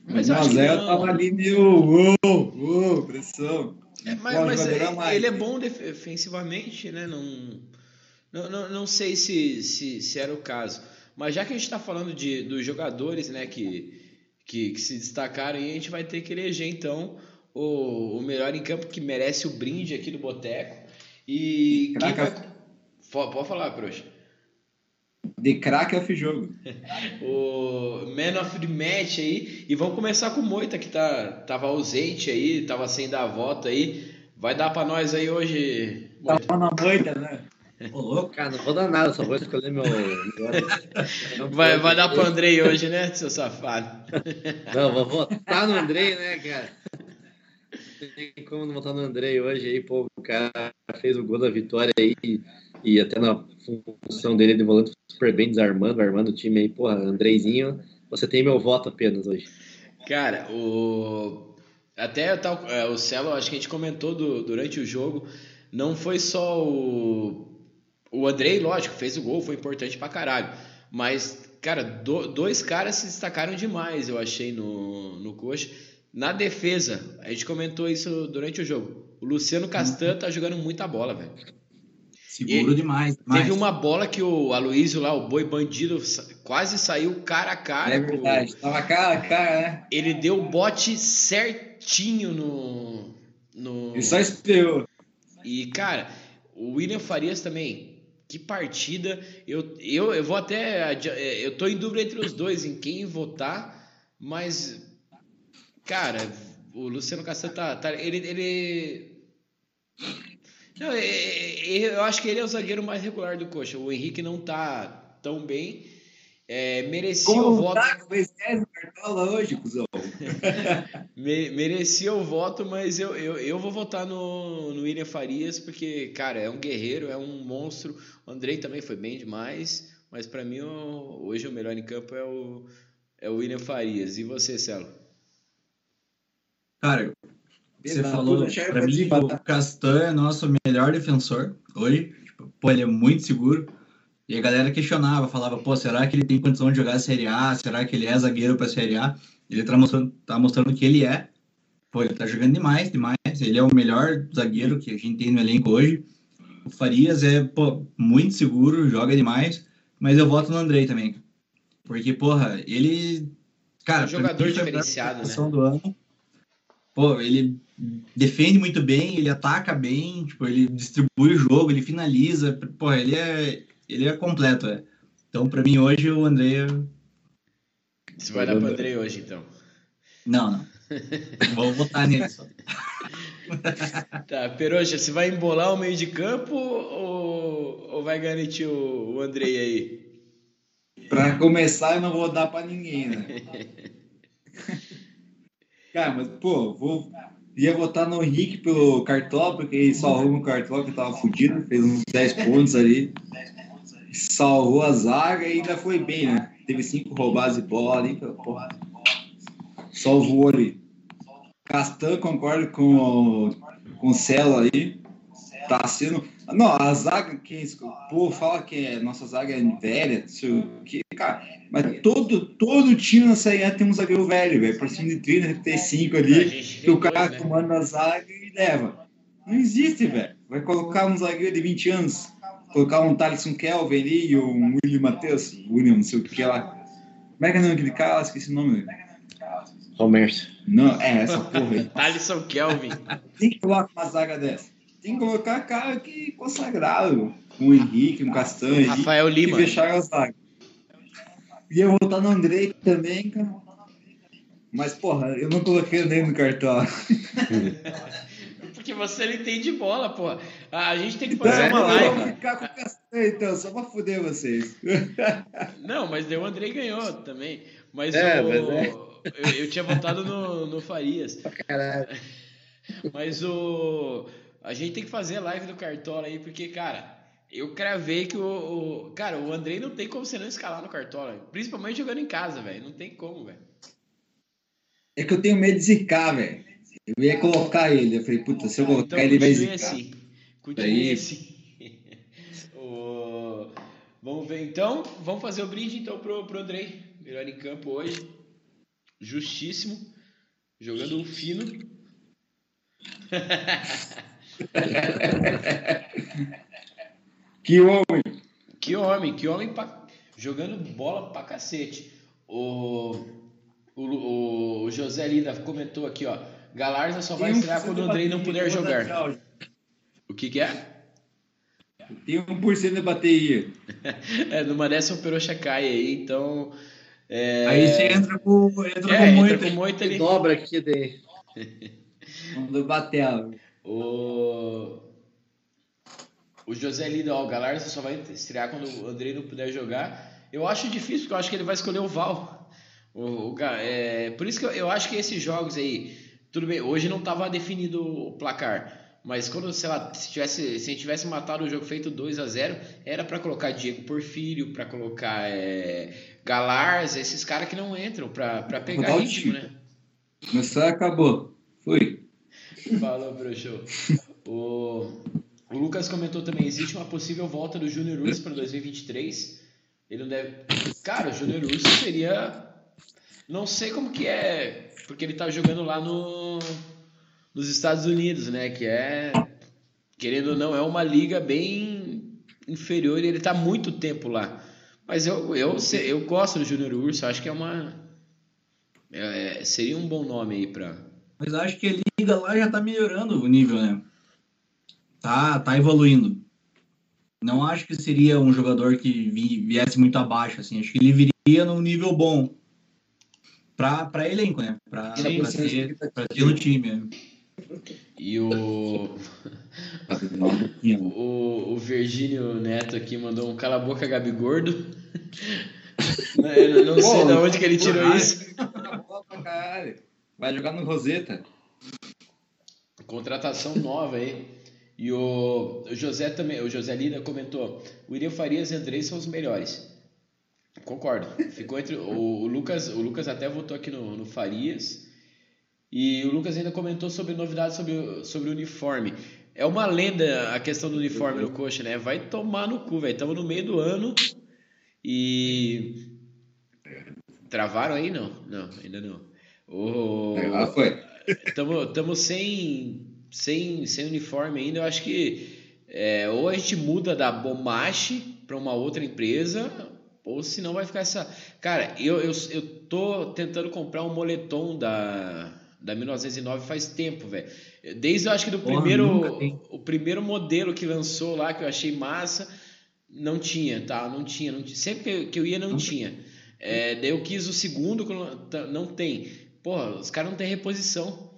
Mas eu acho que 1x0 não. tava ali meio. Uou, uou, pressão. É, mas Pô, mas é- a mais, ele é né? bom defensivamente, né? Não, não, não, não sei se, se, se era o caso. Mas já que a gente está falando de, dos jogadores né, que, que, que se destacaram, a gente vai ter que eleger então o, o melhor em campo que merece o brinde aqui do Boteco. E quem Craca. vai... Pode falar, Proxa. De craque off jogo. O Man of the Match aí. E vamos começar com o Moita, que tá, tava ausente aí, tava sem dar voto aí. Vai dar pra nós aí hoje, Moita. Tava na moita, né? Ô, louco. Cara, não vou dar nada, só vou escolher meu. Vai, vai dar pro Andrei hoje, né, seu safado? Não, vou votar no Andrei, né, cara? Não tem como não votar no Andrei hoje aí, pô, o cara fez o gol da vitória aí e, e até na função dele de volante super bem desarmando, armando o time aí, porra, Andreizinho, você tem meu voto apenas hoje. Cara, o. Até é, o Celo, acho que a gente comentou do- durante o jogo, não foi só o. O Andrei, lógico, fez o gol, foi importante pra caralho. Mas, cara, do- dois caras se destacaram demais, eu achei, no, no coxa. Na defesa, a gente comentou isso durante o jogo. O Luciano Castan tá jogando muita bola, velho. Seguro E- demais. demais. Teve uma bola que o Aloysio lá, o boi bandido, quase saiu cara a cara. É verdade. Tava cara a cara, né? Ele deu o bote certinho no. no... Ele só esperou. E, cara, o William Farias também. Que partida. Eu, eu, eu vou até. é, Eu tô em dúvida entre os dois em quem votar, mas. Cara, o Luciano Castanho tá. tá- ele. ele... Não, é- é- eu acho que ele é o zagueiro mais regular do Coxa. O Henrique não tá tão bem. É, merecia o Como voto. tá o César Cartola hoje, cuzão? Me- merecia o voto, mas eu, eu, eu vou votar no, no William Farias, porque, cara, é um guerreiro, é um monstro. O Andrei também foi bem demais, mas pra mim o- hoje o melhor em campo é o, é o William Farias. E você, Celo? Cara, você Exato, falou, pra mim, participar, o Castan é nosso melhor defensor hoje. Tipo, pô, ele é muito seguro. E a galera questionava, falava, pô, será que ele tem condição de jogar a Série A? Será que ele é zagueiro pra Série A? Ele tá mostrando, tá mostrando que ele é. Pô, ele tá jogando demais, demais. Ele é o melhor zagueiro que a gente tem no elenco hoje. O Farias é, pô, muito seguro, joga demais. Mas eu voto no Andrei também. Porque, porra, ele... Cara, É um mim, jogador a melhor diferenciado, né? do ano. Pô, ele defende muito bem, ele ataca bem, tipo, ele distribui o jogo, ele finaliza. Pô, ele é, ele é completo, é. Então, pra mim, hoje, o André... Você vai dar pro Andrei hoje, então. Não, não. Vou votar nele só. Tá, Peroxa, você vai embolar o meio de campo ou, ou vai garantir o, o Andrei aí? Pra começar, eu não vou dar pra ninguém, né? Cara, mas, pô, vou. Ia votar no Henrique pelo Cartola, porque ele salvou o Cartola que tava fudido, fez uns 10 pontos ali. Salvou a zaga e ainda foi bem, né? Teve cinco roubadas de bola ali, porra. Salvou ali. Castan, concordo com, o- com o Celo aí. Tá sendo. Não, a zaga, que pô, fala que é, nossa zaga é velha, o que, cara. Mas todo, todo time na Série A tem um zagueiro velho, velho. Pra cima de 30, 35 A ali, que o cara dois, né? a zaga e leva. Não existe, velho. Vai colocar um zagueiro de 20 anos, colocar um Thaleson Kelvin ali e um William Matheus, William, não sei o que lá. Como é que é o nome daquele cara? Esqueci o nome. Romércio. Não, é essa porra aí. Alisson Kelvin. Tem que colocar uma zaga dessa. Tem que colocar cara que consagrado. Um Henrique, um Castanho. Rafael E Lima. fechar a zaga. ia votar no Andrei também, cara. Mas, porra, eu não coloquei nem no cartão. Porque você não entende bola, porra. A gente tem que fazer uma live. Eu vou ficar com o então, só pra fuder vocês. Não, mas daí o Andrei ganhou também. Mas, É, o... mas é. eu, eu tinha votado no, no Farias. Caralho. Mas o. A gente tem que fazer a live do Cartola aí, porque, cara, eu cravei que o, o- Cara, o Andrei não tem como você não escalar no Cartola. Principalmente jogando em casa, velho. Não tem como, velho. É que eu tenho medo de zicar, velho. Eu ia colocar ele. Eu falei, puta, se eu colocar Então ele vai continue zicar. assim. Continue assim. Vamos ver então. Vamos fazer o brinde então pro, pro Andrei. Melhor em campo hoje. Justíssimo. Jogando um fino. Que homem! Que homem, que homem pra- jogando bola pra cacete. O, o, o José Lida comentou aqui, ó. Galarza só vai estrear quando o Andrei não puder jogar. O que, que é? Tem 1% de bateria. É, numa dessa o Peroxa cai aí, então. É... Aí você entra com, entra é, com entra muito. com muito ali. Dobra aqui daí. Vamos bater. O, o José Lida, ó, o Galarza só vai estrear quando o Andrei não puder jogar. Eu acho difícil, porque eu acho que ele vai escolher o Val. O, o é, por isso que eu, eu acho que esses jogos aí, tudo bem, hoje não estava definido o placar. Mas quando, sei lá, se, tivesse, se a gente tivesse matado o jogo feito 2 a 0 era para colocar Diego Porfírio, para colocar é, Galarza, esses caras que não entram para pegar ritmo, né? Começou, acabou. Foi. Falou, Bruxo. O, o Lucas comentou também: existe uma possível volta do Júnior Urso para 2023. Ele não deve. Cara, o Júnior Urso seria. Não sei como que é. Porque ele tá jogando lá no, nos Estados Unidos, né? Que é. Querendo ou não, é uma liga bem inferior e ele tá muito tempo lá. Mas eu, eu, eu gosto do Júnior Urso, acho que é uma. é- seria um bom nome aí pra. Mas acho que a liga lá já tá melhorando o nível, né? Tá, tá evoluindo. Não acho que seria um jogador que vi- viesse muito abaixo, assim. Acho que ele viria num nível bom. Pra, pra elenco, né? Sim. ter, pra ter no time. né? E o. O, o Virgínio Neto aqui mandou um cala a boca Gabi Gordo. Eu não sei Pô, de onde que ele tirou porra. isso. Vai jogar no Roseta. Contratação nova aí. E o, José também, o José Lida comentou: o Iriel Farias e Andrei são os melhores. Concordo. Ficou entre o, o Lucas, o Lucas até votou aqui no, no Farias. E o Lucas ainda comentou sobre novidades sobre, o- sobre o uniforme. É uma lenda a questão do uniforme no coxa, né? Vai tomar no cu, velho. Estamos no meio do ano e. Travaram aí? Não, não, ainda não. O... Agora foi. Estamos sem, sem, sem uniforme ainda. Eu acho que é, ou a gente muda da Bomache para uma outra empresa, ou senão vai ficar essa. Cara, eu, eu, eu tô tentando comprar um moletom da, da 1909 faz tempo, velho. Desde eu acho que do Porra, primeiro, o primeiro modelo que lançou lá, que eu achei massa, não tinha, tá? Não tinha. Não tinha. Sempre que eu, ia, não tinha. É, daí eu quis o segundo, não- tá- não tem. Porra, os caras não têm reposição.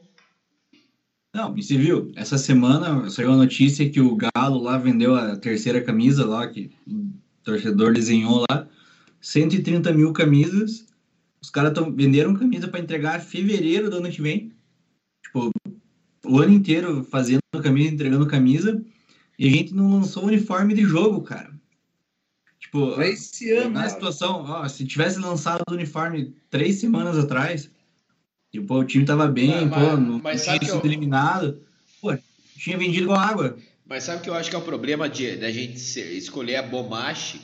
Não, e você viu? Essa semana saiu a notícia que o Galo lá vendeu a terceira camisa lá, que torcedor desenhou lá. 130 mil camisas. Os caras venderam camisa para entregar em fevereiro do ano que vem. Tipo, o ano inteiro fazendo camisa, entregando camisa. E a gente não lançou uniforme de jogo, cara. Tipo, esse ano, na cara. situação, ó, se tivesse lançado o uniforme três semanas atrás, e pô, o time tava bem, Mas- pô, não mas tinha sido eu- eliminado, pô, tinha vendido com água. Mas sabe o que eu acho que é o problema de, da gente escolher a Bomache?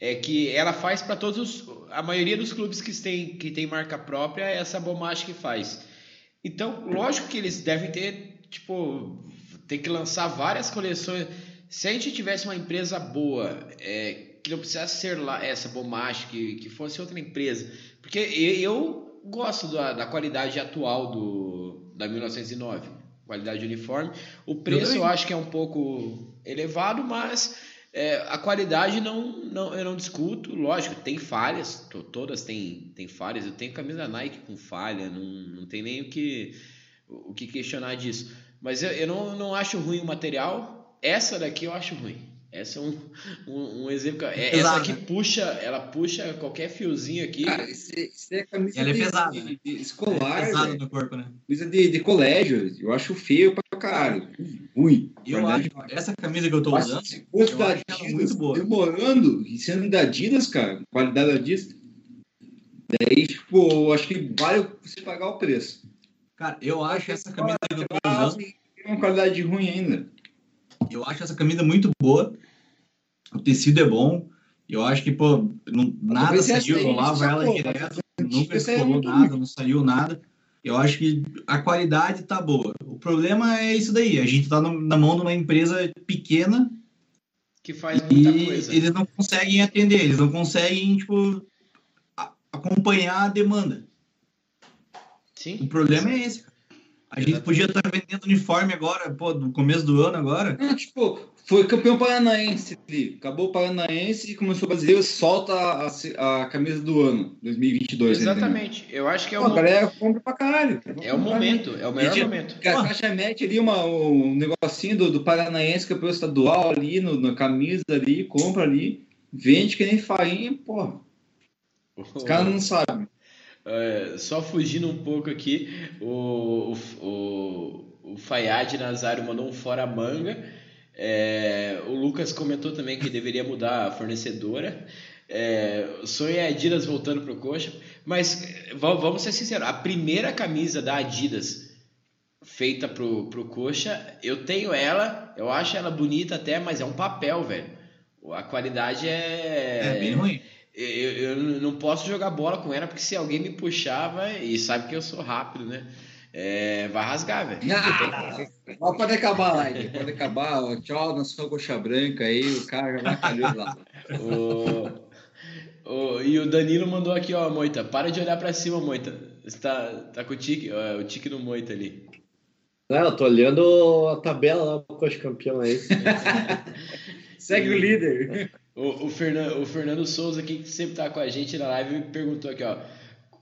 É que ela faz para todos os. A maioria dos clubes que tem, que tem marca própria é essa Bomache que faz. Então, lógico que eles devem ter, tipo, ter que lançar várias coleções. Se a gente tivesse uma empresa boa, é, que não precisasse ser lá essa Bomache, que, que fosse outra empresa. Porque e- eu gosto da, da qualidade atual do, da 1909, qualidade de uniforme. O preço eu, acho que é um pouco elevado, mas É, a qualidade não, não, eu não discuto, lógico, tem falhas, to- todas têm, têm falhas. Eu tenho camisa Nike com falha, não, não tem nem o que, o que questionar disso. Mas eu, eu não, não acho ruim o material. Essa daqui eu acho ruim. Essa é um, um, um exemplo. é- Essa Pesada, aqui né? puxa, ela puxa qualquer fiozinho aqui. Cara, isso é, isso é camisa Ela é pesada, de- né? de escolar, É pesado velho. no corpo, né? camisa de, de colégio. Eu acho feio pra caralho. Ruim. Eu acho, essa camisa que eu tô Mas usando, Adidas, muito boa. demorando e sendo da Adidas, cara, qualidade da Adidas, daí, tipo, eu acho que vale você pagar o preço. cara, eu acho essa camisa que eu tô usando, tem uma qualidade ruim ainda. Eu acho essa camisa muito boa. O tecido é bom. Eu acho que, pô, não- nada saiu, eu lavo ela sacou, direto, nunca é colou nada, não saiu nada. Eu acho que a qualidade tá boa. O problema é isso daí. A gente tá no- na mão de uma empresa pequena Que faz muita e coisa. eles não conseguem atender, eles não conseguem, tipo, acompanhar a demanda. O Sim. problema é esse. A gente podia estar vendendo uniforme agora, pô, no começo do ano agora. Não, tipo, foi campeão paranaense ali. Acabou o paranaense e começou o brasileiro, solta a, a camisa do ano, 2022. né? Exatamente. Eu acho que é Pô, o, a mo- galera compra pra caralho. é o momento, é o melhor Gente, momento. A caixa mete ali uma, um negocinho do, do Paranaense, campeão estadual ali, no, na camisa ali, compra ali, vende que nem farinha, porra. Os caras não sabem. É, só fugindo um pouco aqui, o, o, o, Fayad Nazário mandou um fora manga. É, o Lucas comentou também que deveria mudar a fornecedora. É, sonho é Adidas voltando pro coxa. Mas é, va- vamos ser sinceros, a primeira camisa da Adidas feita pro, pro coxa, eu tenho ela, eu acho ela bonita até, mas é um papel, velho. A qualidade É, bem ruim. Eu, eu não posso jogar bola com ela, porque se alguém me puxar, vai, e sabe que eu sou rápido, né? É, vai rasgar, velho. Ah, pode acabar pode acabar. ó, Tchau na sua coxa branca aí, o cara já vai calhar lá. O, o, e o Danilo mandou aqui, ó, Moita, para de olhar pra cima, Moita. Você tá, tá com o tique, ó, o tique no Moita ali. Não, eu tô olhando a tabela lá do Coxa Campeão aí. Segue o líder. O, o, Fernan, o Fernando Souza aqui, que sempre tá com a gente na live, me perguntou aqui, ó.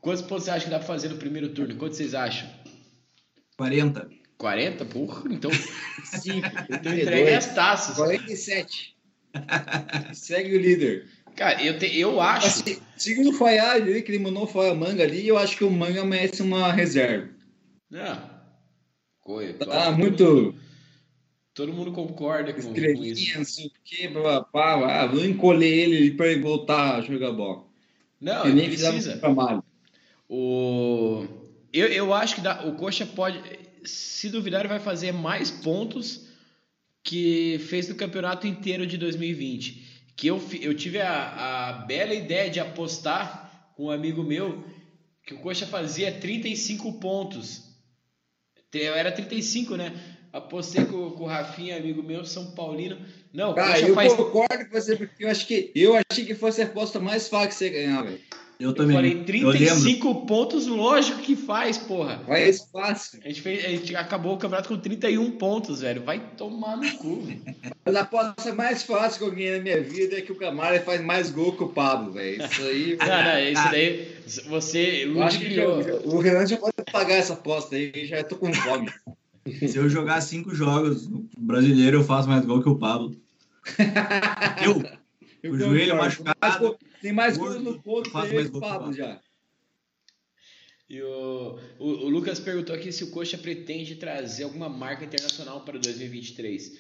Quantos pontos você acha que dá pra fazer no primeiro turno? Quantos vocês acham? 40. 40? Porra, então, 5, então entregue as taças. 47. Segue o líder. Cara, eu, te, eu acho. Assim, segundo o Fayad ali, que ele mandou fora manga ali, eu acho que o manga merece uma reserva. Não. Coi- Tá muito Todo mundo concorda com, com isso. não sei o que, blá, blá, blá. Vou encolher ele pra ele voltar a jogar bola. Não, ele nem precisa. trabalho. O... Eu, eu acho que dá- o Coxa pode, se duvidar, ele vai fazer mais pontos que fez no campeonato inteiro de 2020. Que eu, eu tive a, a bela ideia de apostar com um amigo meu que o Coxa fazia 35 pontos. Era 35, né? Apostei com, com o Rafinha, amigo meu, São Paulino. Não, Cara, Coxa eu faz. concordo com você, porque eu acho que eu achei que fosse a aposta mais fácil que você ganhar, velho. Eu Eu também. falei eu lembro. 35 pontos, lógico que faz, porra. Mais fácil. A gente, fez, a gente acabou o campeonato com 31 pontos, velho. Vai tomar no cu. velho. Mas a aposta mais fácil que eu ganhei na minha vida é que o Camara faz mais gol que o Pablo, velho. Isso aí. Não, isso daí você eu acho que já- ludibriou. o Renan já pode pagar essa aposta aí, já tô com fome. Se eu jogar cinco jogos brasileiro, eu faço mais gol que o Pablo. Eu? Eu O joelho machucado, Tem mais gol- Tem mais gols no ponto faço que mais o Pablo. já. E o, o, o Lucas perguntou aqui se o Coxa pretende trazer alguma marca internacional para 2023.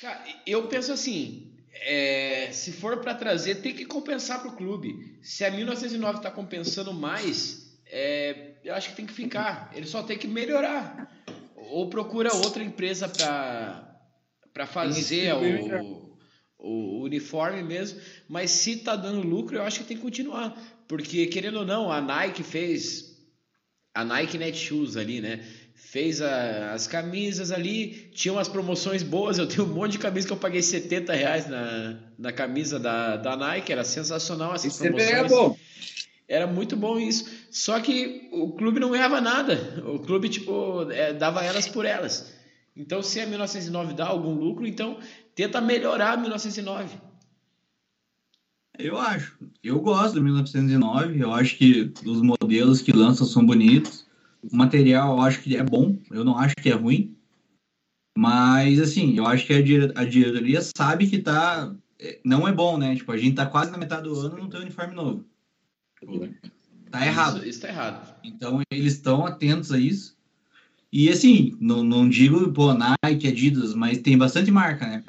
Cara, eu penso assim, é, se for para trazer, tem que compensar para o clube. Se a 1909 está compensando mais, é, eu acho que tem que ficar. Ele só tem que melhorar. Ou procura outra empresa para fazer o, o uniforme mesmo. Mas se tá dando lucro, eu acho que tem que continuar. Porque, querendo ou não, a Nike fez. A Nike Netshoes ali, né? Fez a- as camisas ali, tinha umas promoções boas. Eu tenho um monte de camisa que eu paguei 70 reais na, na camisa da, da Nike, era sensacional essas Isso sempre promoções. é bom. Era muito bom isso. Só que o clube não ganhava nada. O clube, tipo, é, dava elas por elas. Então, se a 1909 dá algum lucro, então tenta melhorar a 1909. Eu acho. Eu gosto do 1909. Eu acho que os modelos que lançam são bonitos. O material eu acho que é bom. Eu não acho que é ruim. Mas, assim, eu acho que a, dire a diretoria sabe que tá. Não é bom, né? Tipo, a gente tá quase na metade do ano e não tem uniforme novo. Tá errado. Isso, isso tá errado. Então, eles estão atentos a isso. E, assim, não, não digo, pô, Nike, Adidas, mas tem bastante marca, né?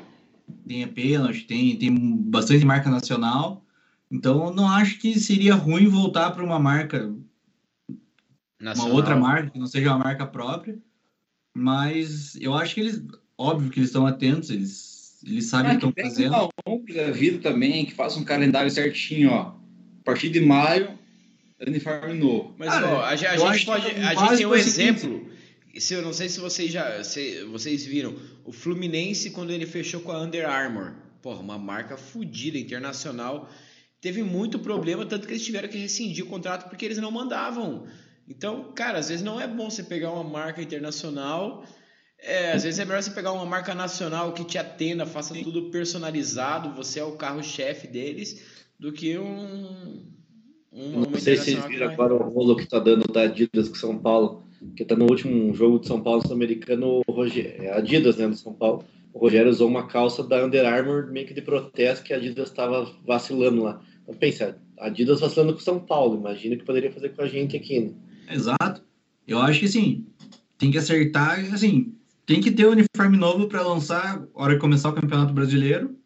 Tem a Penalty, tem, tem bastante marca nacional. Então, eu não acho que seria ruim voltar para uma marca, Nacional. uma outra marca, que não seja uma marca própria. Mas eu acho que eles, óbvio que eles estão atentos, eles, eles sabem o que Ah, estão que fazendo. uma ONG da vida também, que faça um calendário certinho, ó. A partir de maio, uniforme novo. Mas Cara, ó, a, a gente pode. A gente tem um exemplo. Se eu não sei se vocês já. Se vocês viram. O Fluminense, quando ele fechou com a Under Armour. Porra, uma marca fodida, internacional. Teve muito problema, tanto que eles tiveram que rescindir o contrato porque eles não mandavam. Então, cara, às vezes não é bom você pegar uma marca internacional. É, às vezes é melhor você pegar uma marca nacional que te atenda, faça tudo personalizado, você é o carro-chefe deles, do que um. um Não sei se vocês viram agora o rolo que tá dando da Adidas com São Paulo, que tá no último jogo de São Paulo sul-americano, o Rogério, é Adidas, né, do São Paulo. O Rogério usou uma calça da Under Armour meio que de protesto que a Adidas estava vacilando lá. Então pensa, a Adidas vacilando com São Paulo, imagina o que poderia fazer com a gente aqui, né? Exato. Eu acho que assim, tem que acertar, assim, tem que ter um uniforme novo para lançar na hora que começar o Campeonato Brasileiro.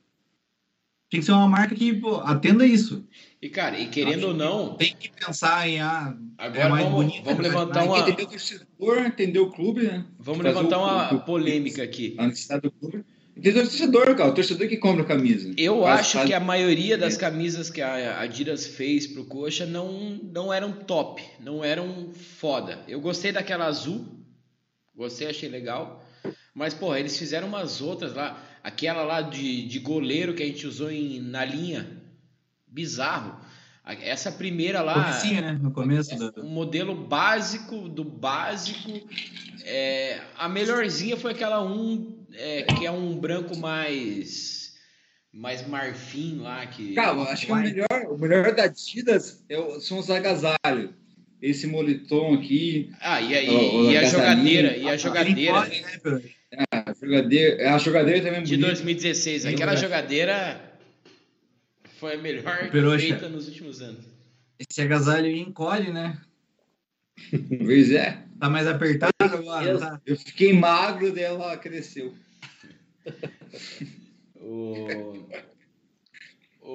Tem que ser uma marca que pô, atenda isso. E, cara, e querendo ou não, Tem que pensar em ah, agora é mais vamos, bonita, vamos levantar uma. Entender o torcedor, entender o clube, né? Vamos Fazer levantar o- uma o- polêmica aqui. A necessidade do clube. Entender o torcedor, cara. O torcedor que compra a camisa. Eu Faz- acho faz- que a maioria das camisas que a Adidas fez pro Coxa não, não eram top, não eram foda. Eu gostei daquela azul, gostei, achei legal. Mas, porra, eles fizeram umas outras lá. Aquela lá de, de goleiro que a gente usou em, na linha. Bizarro. Essa primeira lá. Comecinho, né? No começo do. um modelo básico do básico. É, a melhorzinha foi aquela um é, que é um branco mais mais marfim lá que Cara, eu acho que o melhor, o melhor da Adidas é o- são os agasalhos. Esse moletom aqui, ah e, a- e- O- o e a jogadeira e a jogadeira pode, né, jogadeira, a jogadeira também é de bonita. 2016 aquela jogadeira foi a melhor feita nos últimos anos Esse agasalho encolhe, né? Pois é. Tá mais apertado agora, tá? Eu fiquei magro dela cresceu. o, o,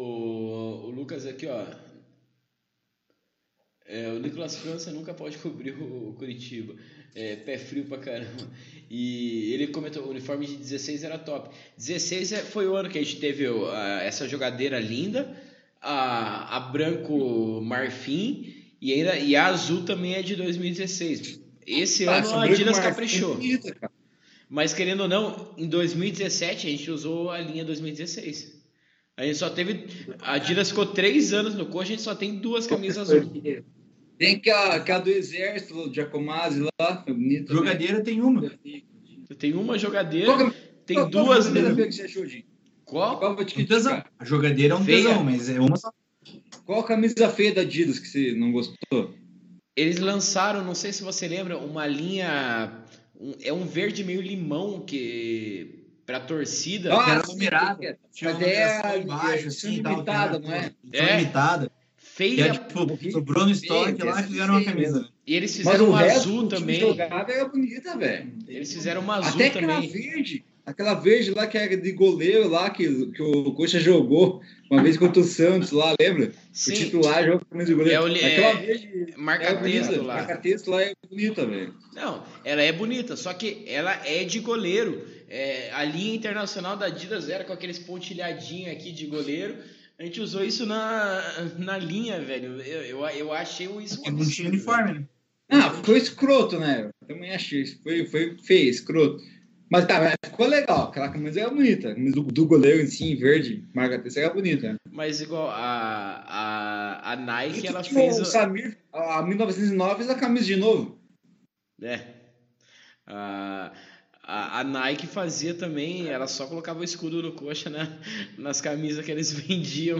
o Lucas aqui ó É, o Nicolas França nunca pode cobrir o Curitiba. É, pé frio pra caramba. E ele comentou: o uniforme de 16 era top. 16 é- foi o ano que a gente teve a- essa jogadeira linda, a, a branco marfim e, ainda, e a azul também é de 2016. Esse Ah, ano a Adidas caprichou. bonita. Mas querendo ou não, em 2017 a gente usou a linha 2016. A gente só teve. A Adidas ficou três anos no coxa, a gente só tem duas camisas azul. Tem que a, que a do exército, o Giacomazzi lá, foi bonita. também. Jogadeira tem uma. Tem uma jogadeira, Qual que- tem qual- qual duas. foi a que você achou, Dinho? Qual? Qual, vou te Um tesão. A jogadeira é um Feia. tesão, mas é uma só. Qual a camisa feia da Adidas que você não gostou? Eles lançaram, não sei se você lembra, uma linha. um- é um verde meio limão que. Pra torcida. Ah, era sim, numerado. é. Tinha uma é embaixo, é assim, limitada, que não é? era É. limitada. Que feia. é, tipo, sobrou no estoque lá e fizeram uma camisa. E eles fizeram o uma azul também. jogava era bonita, velho. Eles fizeram uma azul Até aquela também. verde, aquela verde lá que era de goleiro lá, que, que o Coxa jogou uma vez contra o Santos lá, lembra? O Sim, titular jogou com a camisa de goleiro. É o aquela é- verde marca é texto lá. marca texto lá é bonita, velho. Não, ela é bonita, só que ela é de goleiro. É, a linha internacional da Adidas era com aqueles pontilhadinhos aqui de goleiro. A gente usou isso na, na linha, velho. Eu, eu, eu achei isso um não tinha absurdo, uniforme, né? Ah, ficou escroto, né? Eu também achei. Foi, foi feio, escroto. Mas tá, mas ficou legal. Aquela camisa era bonita. A camisa do, do goleiro em si, em verde, marca era bonita. Mas igual a, a, a Nike, ela Tipo, fez. O Samir, a 1909 fez a camisa de novo. É. A, a, a Nike fazia também, ela só colocava o escudo no coxa na, nas camisas que eles vendiam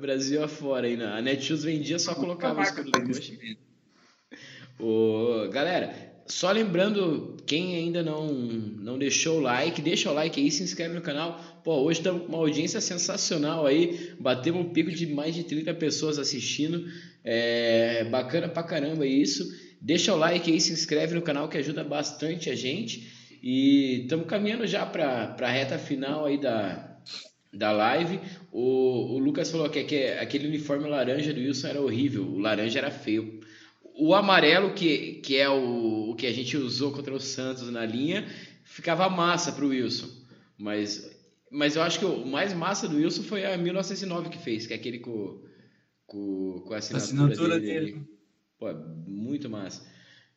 Brasil afora aí. A Netshoes vendia, só colocava o escudo no coxa. Galera, só lembrando, quem ainda não, não deixou o like, deixa o like aí, se inscreve no canal. Pô, hoje estamos com uma audiência sensacional aí. Batemos um pico de mais de 30 pessoas assistindo. É bacana pra caramba isso. Deixa o like aí, se inscreve no canal que ajuda bastante a gente. E estamos caminhando já para a reta final aí da, da live. O, o Lucas falou que, que aquele uniforme laranja do Wilson era horrível. O laranja era feio. O amarelo, que, que é o, o que a gente usou contra o Santos na linha, ficava massa para o Wilson. Mas, mas eu acho que o mais massa do Wilson foi a 1909 que fez, que é aquele com, com, com a assinatura, assinatura dele. dele. Pô, é muito massa.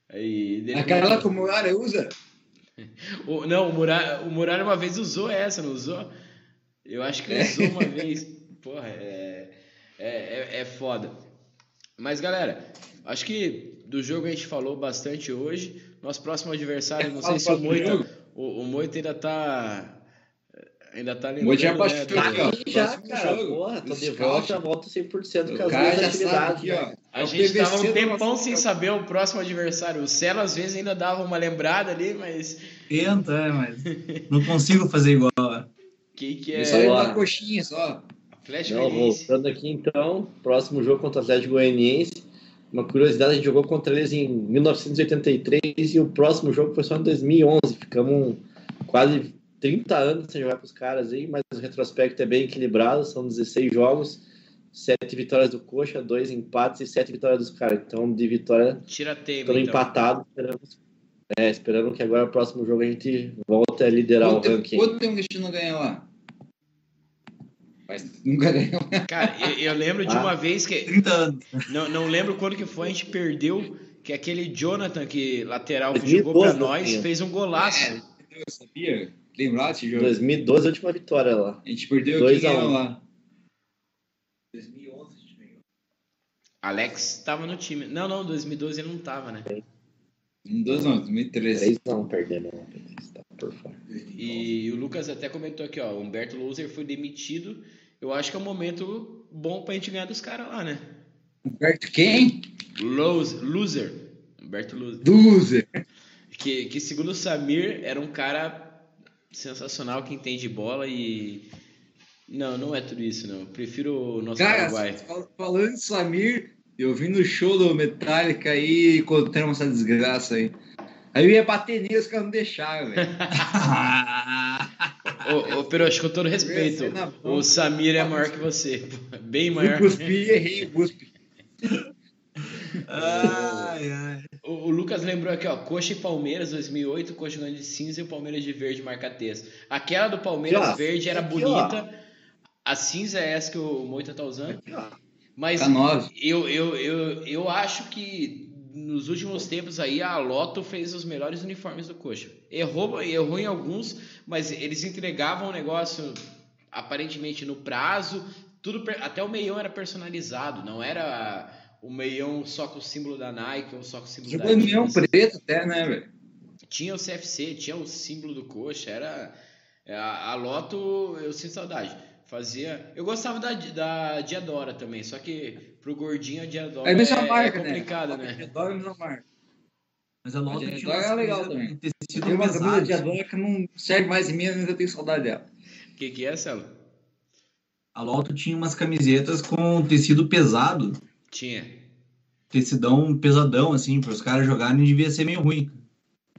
Aí, Aquela que o Muralha usa? o, não, o Muralha, o Muralha uma vez usou essa, não usou? Eu acho que usou uma vez. Porra, é, é, é, é foda. Mas, galera, acho que do jogo a gente falou bastante hoje. Nosso próximo adversário, não sei se o Moita, o, o Moita ainda tá Ainda tá lembrando. Hoje já né, passou aqui, ó. Já, cara, jogo. porra, tô de volta, já volto 100% com as duas atividades. Aqui, ó. A é gente tava um tempão sem saber o próximo adversário. O Celo às vezes ainda dava uma lembrada ali, mas. Tenta, é, mas. não consigo fazer igual. Que que é? Só uma coxinha só. Flash Não, voltando aqui então, próximo jogo contra o Atlético Goianiense. Uma curiosidade, a gente jogou contra eles em 1983 e o próximo jogo foi só em 2011. Ficamos quase 30 anos sem jogar com os caras aí, mas o retrospecto é bem equilibrado, são 16 jogos, 7 vitórias do Coxa, 2 empates e 7 vitórias dos caras. Então, de vitória, Tira tempo, estamos então. empatados, esperamos, é, esperando que agora o próximo jogo a gente volte a liderar quanto, o ranking. Quanto tempo que a gente não ganha lá? Mas nunca ganhou. Cara, eu, eu lembro de ah, uma vez que. 30 anos. Não, não lembro quando que foi, a gente perdeu, que aquele Jonathan, que lateral que jogou pra nós, fez um golaço. É, eu sabia. Lembrar desse jogo? 2012, a última vitória lá. A gente perdeu 2 a 1 lá. 2011 a gente ganhou. Alex tava no time. Não, não, 2012 ele não tava, né? 2012 não, 2013. 3 não, perdendo. Tá por fora. E o Lucas até comentou aqui, ó, o Humberto Loser foi demitido. Eu acho que é um momento bom pra gente ganhar dos caras lá, né? Humberto quem? Loser. Loser. Humberto Loser. Loser. Que, que segundo o Samir era um cara sensacional que entende bola e. Não, não é tudo isso, não. prefiro o nosso Cara, Paraguai. Falando de Samir, eu vim no show do Metallica aí e encontramos essa desgraça aí. Aí eu ia bater nele, os caras não deixaram, velho. ô, ô, Perox, com todo respeito, o Samir é maior que você. Bem maior. Eu cuspi errei, cuspi. Ai, ai. O, o, Lucas lembrou aqui, ó, Coxa e Palmeiras 2008, Coxa ganhando de cinza e o Palmeiras de verde marca texto. Aquela do Palmeiras Já, verde era aqui, bonita. Ó. A cinza é essa que o Moita tá usando. Aqui, Mas eu, eu, eu, eu acho que nos últimos tempos aí a Loto fez os melhores uniformes do Coxa. Errou, errou em alguns, mas eles entregavam o negócio aparentemente no prazo, tudo até o meião era personalizado, não era o meião só com o símbolo da Nike ou só com o símbolo Jogou da Adidas. meião preto até, né, velho? Tinha o CFC, tinha o símbolo do coxa, era... A, a Loto, eu sinto saudade. Fazia... Eu gostava da, da Diadora também, só que pro gordinho a Diadora é, é, marca, é complicada, né? né? Diadora é a mesma marca. Mas a Loto a tinha é legal também. Tem uma camisa Diadora que não serve mais em mim, ainda tenho saudade dela. O que, que é, Celo? A Loto tinha umas camisetas com tecido pesado tinha. Tecidão pesadão, assim, para os caras jogarem devia ser meio ruim.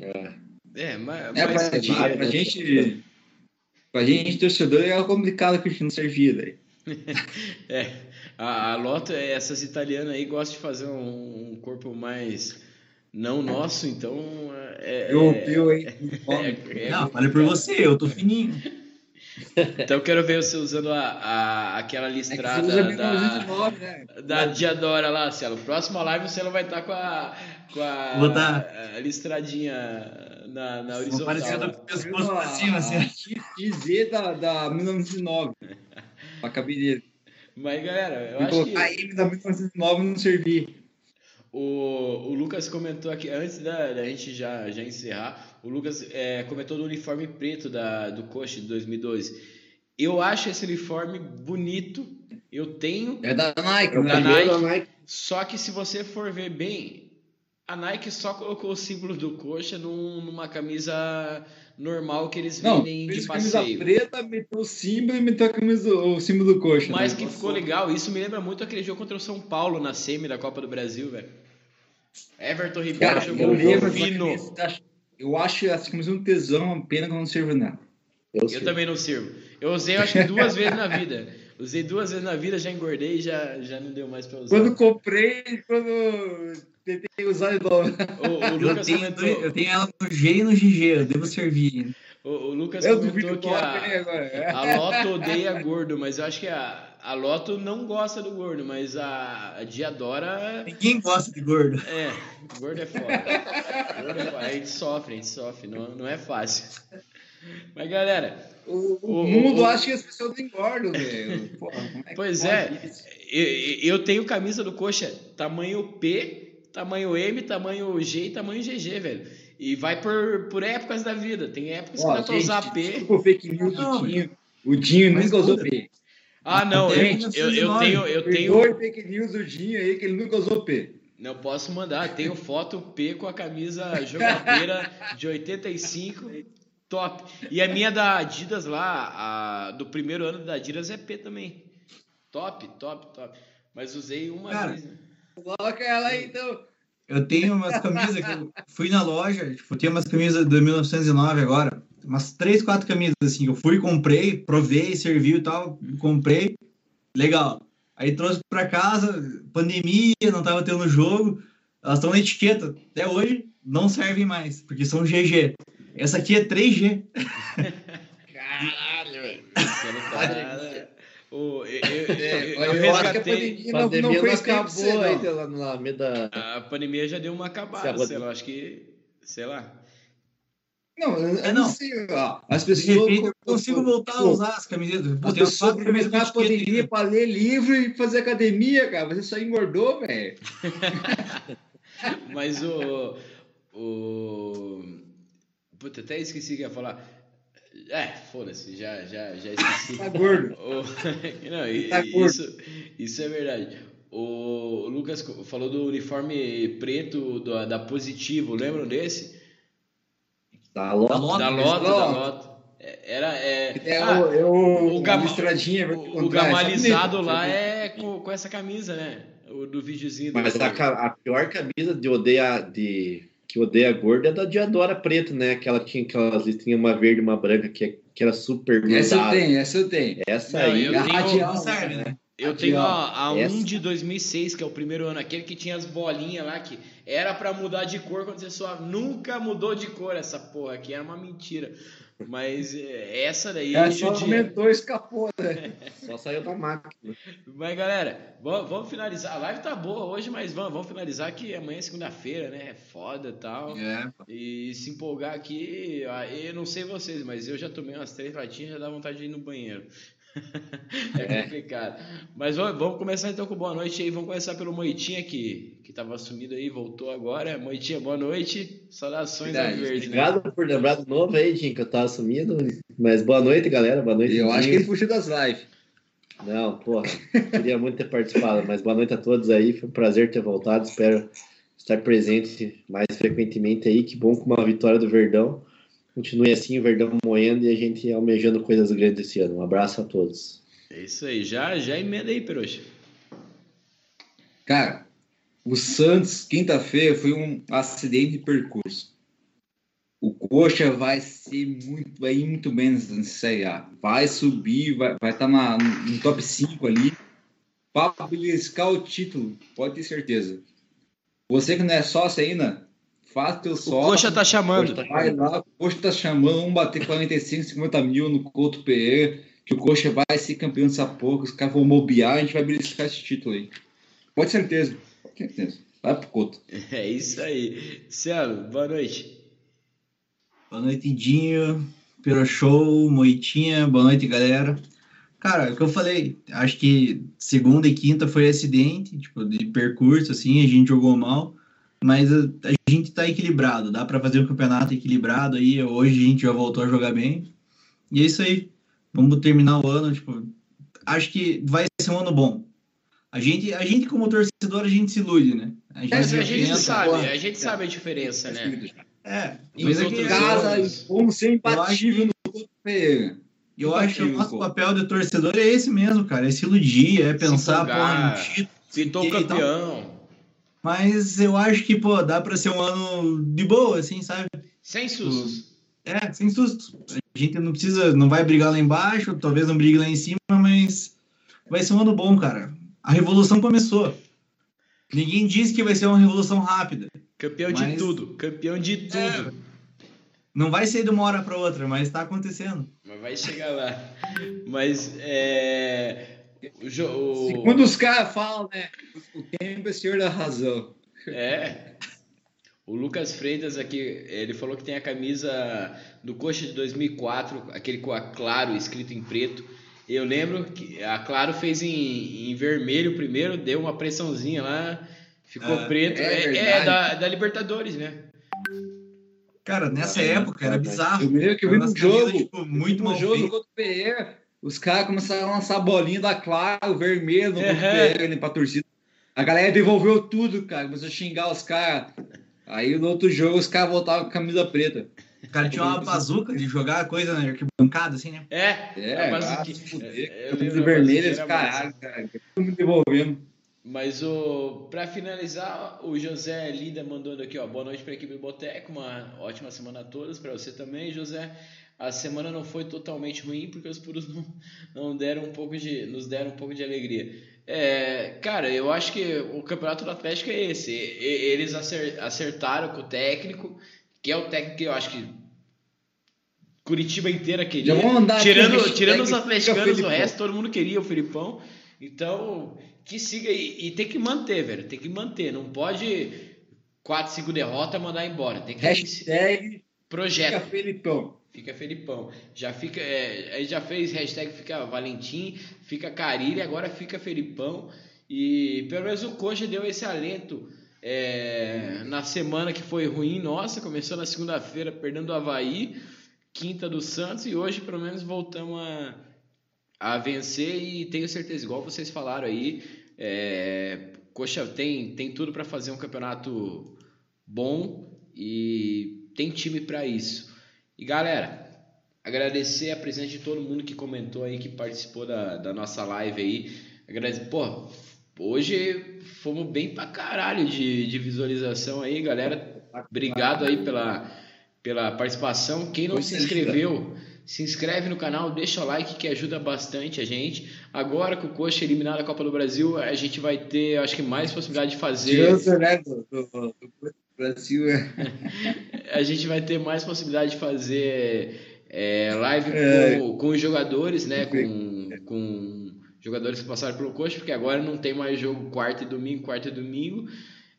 É, é mas. É, pra, gente, pra gente. Pra gente, torcedor, é complicado que a gente não servia daí. é. A, a Loto, essas italianas aí gostam de fazer um, um corpo mais não nosso, então. É, eu, eu, hein? É, é, não, falei por você, eu tô fininho. Então eu quero ver você usando a, a, aquela listrada é da, 19, né? da Diadora lá, Cielo. Próxima live você vai estar tá com a, com a, tá. a listradinha na, na horizontal. Parecendo pescoço pra cima, assim. XZ da, da 1909. pra cabine Mas galera, eu acho que. A M da 1909 não servia. O, o Lucas comentou aqui, antes da, da gente já, já encerrar, o Lucas é, comentou do uniforme preto da, do Coxa de 2012. Eu acho esse uniforme bonito. Eu tenho. É da Nike, Da né? Nike. Da Nike. Só que se você for ver bem, a Nike só colocou o símbolo do Coxa num- numa camisa normal que eles Não, vendem de fez camisa passeio. preta, meteu o símbolo e meteu a camisa, o símbolo do coxa. Mas né? que ficou legal, isso me lembra muito aquele jogo contra o São Paulo na semi da Copa do Brasil, velho. Everton Ribeiro jogou um fino. camisa, eu acho essa camisa um tesão, pena que eu não sirvo nela. Eu, Eu sei. também não sirvo. Eu usei acho que duas vezes na vida. Usei duas vezes na vida, já engordei e já, já não deu mais pra usar. Quando comprei, quando tentei usar de novo. O, o Eu Lucas tenho, comentou, eu tenho ela no G e no GG, eu devo servir. o, o Lucas Eu comentou duvido que a, agora. a Loto odeia gordo, mas eu acho que a, a Loto não gosta do gordo, mas a, a Diadora Ninguém gosta de gordo. é, gordo é foda. Gordo é foda. A gente sofre, a gente sofre, não, não é fácil. Mas galera, O, O- o mundo o- acha que as pessoas não engordam, velho. É que Pois é. eu, eu tenho camisa do coxa tamanho P, tamanho M, tamanho G e tamanho GG, velho. E vai por, por épocas da vida. Tem épocas que Ó, dá pra usar P. desculpa o fake news Não, do Dinho. O Dinho nunca usou. P. Ah, não, eu, Gente, eu, eu tenho, eu tenho, Perdoe fake news do Dinho aí, que ele nunca usou P. não posso mandar, tenho foto P com a camisa jogadeira de 85, top. E a minha da Adidas lá, a, do primeiro ano da Adidas é P também. Top, top, top. Mas usei uma Cara, vez, né? Coloca ela aí, então. Eu tenho umas camisas que eu fui na loja, tipo, eu tenho umas camisas de 1909 agora, umas três, quatro camisas assim, eu fui, comprei, provei, serviu e tal, comprei, legal. Aí trouxe pra casa, pandemia, não tava tendo jogo, elas estão na etiqueta, até hoje não servem mais, porque são GG. Essa aqui é 3G. Caralho, velho. Cara, o, eu, eu, É, eu, eu eu acho que a pandemia não, Pandemia não acabou lá na meda. A pandemia já deu uma acabada, sei lá, acho que. Sei lá. Não, eu, É, não. não. sei. Ó, as pessoas. eu consigo voltar a usar as camisetas. Pô, pessoas com aproveitar a pandemia aqui. pra ler livro e fazer academia, cara. Você só engordou, velho. Mas o. O. Puta, até esqueci o que ia falar. É, foda-se, já, já, já esqueci. Tá gordo. Não, Tá e gordo. isso, isso é verdade. O Lucas falou do uniforme preto da, da Positivo, lembram desse? Tá. Da Loto, da né? Loto, da Loto. É, Era. É, É ah, o, é o, o gama- o, o sabe? gamalizado lá é com, com essa camisa, né? O do videozinho. do- Mas a, a pior camisa de odeia de que odeia gordo é da Diadora preta, né? Aquela que tinha aquelas listrinhas uma verde e uma branca que, que era super Essa eu tenho, essa eu tenho. Essa Não, aí. eu É a tenho- radial, Não serve, né? Eu Aqui, tenho ó, a, a 1 essa. de 2006, que é o primeiro ano, aquele que tinha as bolinhas lá, que era pra mudar de cor quando você suava. Nunca mudou de cor essa porra aqui, era uma mentira. Mas é, essa daí É, só aumentou e escapou, né? Só saiu da máquina. Mas galera, vamos, vamos finalizar. A live tá boa hoje, mas vamos, vamos finalizar que amanhã é segunda-feira, né? É foda e tal. É, E se empolgar aqui, eu não sei vocês, mas eu já tomei umas três latinhas e já dá vontade de ir no banheiro. é complicado. Mas vamos, vamos começar então com boa noite aí. Vamos começar pelo Moitinha, que, que tava sumido aí, voltou agora. Moitinha, boa noite. Saudações ao Verdade. verde. Né? Obrigado por lembrar do novo aí, Jim, que eu tava sumido. Mas boa noite, galera. Boa noite. Eu acho que ele fugiu das lives. Não, porra. Queria muito ter participado, mas boa noite a todos aí. Foi um prazer ter voltado. Espero estar presente mais frequentemente aí. Que bom com uma vitória do Verdão. Continue assim, o Verdão moendo e a gente almejando coisas grandes esse ano. Um abraço a todos. É isso aí. Já, já emenda aí, Peruxa. Cara, o Santos, quinta-feira, foi um acidente de percurso. O Coxa vai ser muito, vai ir muito bem nessa Série A. Vai subir, vai estar vai tá na- no top 5 ali. Para beliscar o título, pode ter certeza. Você que não é sócio ainda, faz teu O sócio. Coxa tá chamando. Coxa tá- Vai lá, o Coxa tá chamando, vamos bater 45, 50 mil no Couto Pereira, que o Coxa vai ser campeão dessa porra, os caras vão mobiar, a gente vai beliscar esse título aí. Pode ter certeza, pode certeza. Vai pro Couto. É isso aí. Cielo, boa noite. Boa noite, Dinho, Show, Moitinha, boa noite, galera. Cara, é o que eu falei, acho que segunda e quinta foi acidente, tipo, de percurso, assim, a gente jogou mal. Mas a, a gente tá equilibrado, dá para fazer um campeonato equilibrado aí. Hoje a gente já voltou a jogar bem. E é isso aí. Vamos terminar o ano, tipo, acho que vai ser um ano bom. A gente, a gente como torcedor, a gente se ilude, né? A gente, é, a gente pensa, sabe, porra, a gente sabe a diferença, né? É, mas aqui em casa, como ser imbatível no outro eu acho que o nosso papel de torcedor é esse mesmo, cara. É se iludir, é pensar, porra, no título. Pintou campeão. Mas eu acho que, pô, dá pra ser um ano de boa, assim, sabe? Sem sustos. É, sem sustos. A gente não precisa, não vai brigar lá embaixo, talvez não brigue lá em cima, mas vai ser um ano bom, cara. A revolução começou. Ninguém disse que vai ser uma revolução rápida. Campeão mas... de tudo, campeão de tudo. É, não vai ser de uma hora para outra, mas está acontecendo. Mas vai chegar lá. Mas é. O. Segundo os caras falam, né? O tempo é senhor da razão. É. O Lucas Freitas aqui, ele falou que tem a camisa do Coxa de 2004, aquele com a Claro escrito em preto. Eu lembro que a Claro fez em, em vermelho primeiro, deu uma pressãozinha lá, ficou ah, preto. É, é, é da, da, Libertadores, né? Cara, nessa é, época era bizarro. Eu que eu vi no jogo, tipo, muito no jogo feito. contra o PR, os caras começaram a lançar a bolinha da Claro, vermelho, no uhum. PR, pra torcida. A galera devolveu tudo, cara, começou a xingar os caras. Aí no outro jogo os caras voltavam com camisa preta. O cara tinha uma bazuca de jogar coisa na arquibancada, assim, né? É, é, a bazuca. É, camisa vermelha, esse caralho, cara. Mundo devolvendo. Mas o para finalizar, o José Lida mandando aqui, ó, boa noite para a equipe Boteco, uma ótima semana a todos, para você também, José. A semana não foi totalmente ruim porque os puros não, não deram um pouco de nos deram um pouco de alegria. É, cara, eu acho que o campeonato do Atlético é esse. Eles acertaram com o técnico, que é o técnico que eu acho que Curitiba inteira queria. tirando tirando os atleticanos, o resto todo mundo queria o Filipão. Então, que siga e, e, tem que manter, velho. Tem que manter. Não pode 4, 5 derrotas mandar embora. Tem que hashtag projeto. Fica Felipão. Fica Felipão. Já fica, é, já fez hashtag fica Valentim, fica Carilha, agora fica Felipão. E pelo menos o Coxa deu esse alento é, na semana que foi ruim, nossa, começou na segunda-feira perdendo o Havaí, quinta do Santos, e hoje pelo menos voltamos a a vencer e tenho certeza, igual vocês falaram aí, é, Coxa tem, tem tudo para fazer um campeonato bom e tem time para isso. E galera, agradecer a presença de todo mundo que comentou aí, que participou da, da nossa live aí. Agradecer, pô, hoje fomos bem pra caralho de, de visualização aí, galera. Obrigado aí pela, pela participação. Quem não se inscreveu se inscreve no canal, deixa o like que ajuda bastante a gente. Agora com o Coxa eliminado da Copa do Brasil, a gente vai ter, acho que, mais possibilidade de fazer. Né, do, do, do Brasil. É. a gente vai ter mais possibilidade de fazer é, live é. Com, com os jogadores, né? Com, com jogadores que passaram pelo Coxa, porque agora não tem mais jogo quarta e domingo, quarta e domingo.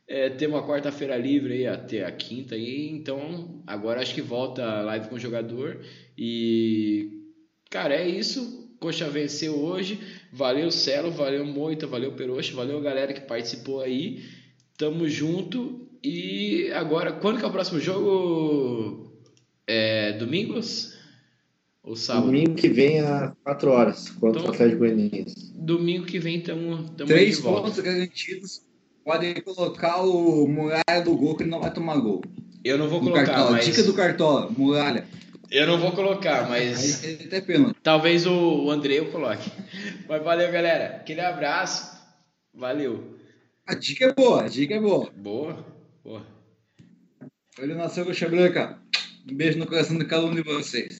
É, tem uma quarta-feira livre aí até a quinta aí, então agora acho que volta a live com o jogador e cara, é isso. Coxa venceu hoje. Valeu Celo, valeu Moita, valeu Peroxa, valeu a galera que participou aí. Tamo junto. E agora, quando que é o próximo jogo? É domingos? Ou sábado? Domingo que vem às 4 horas, contra então, o Atlético Goianiense. Domingo que vem estamos Três pontos garantidos podem colocar o Muralha do gol que ele não vai tomar gol. Eu não vou colocar, mas... Dica do Cartola, Muralha. Eu não vou colocar, mas... Aí, até pena. Talvez o, o André eu coloque. Mas valeu, galera. Aquele abraço. Valeu. A dica é boa, a dica é boa. Boa, boa. Olha nasceu com Branca. Um beijo no coração de cada um de vocês.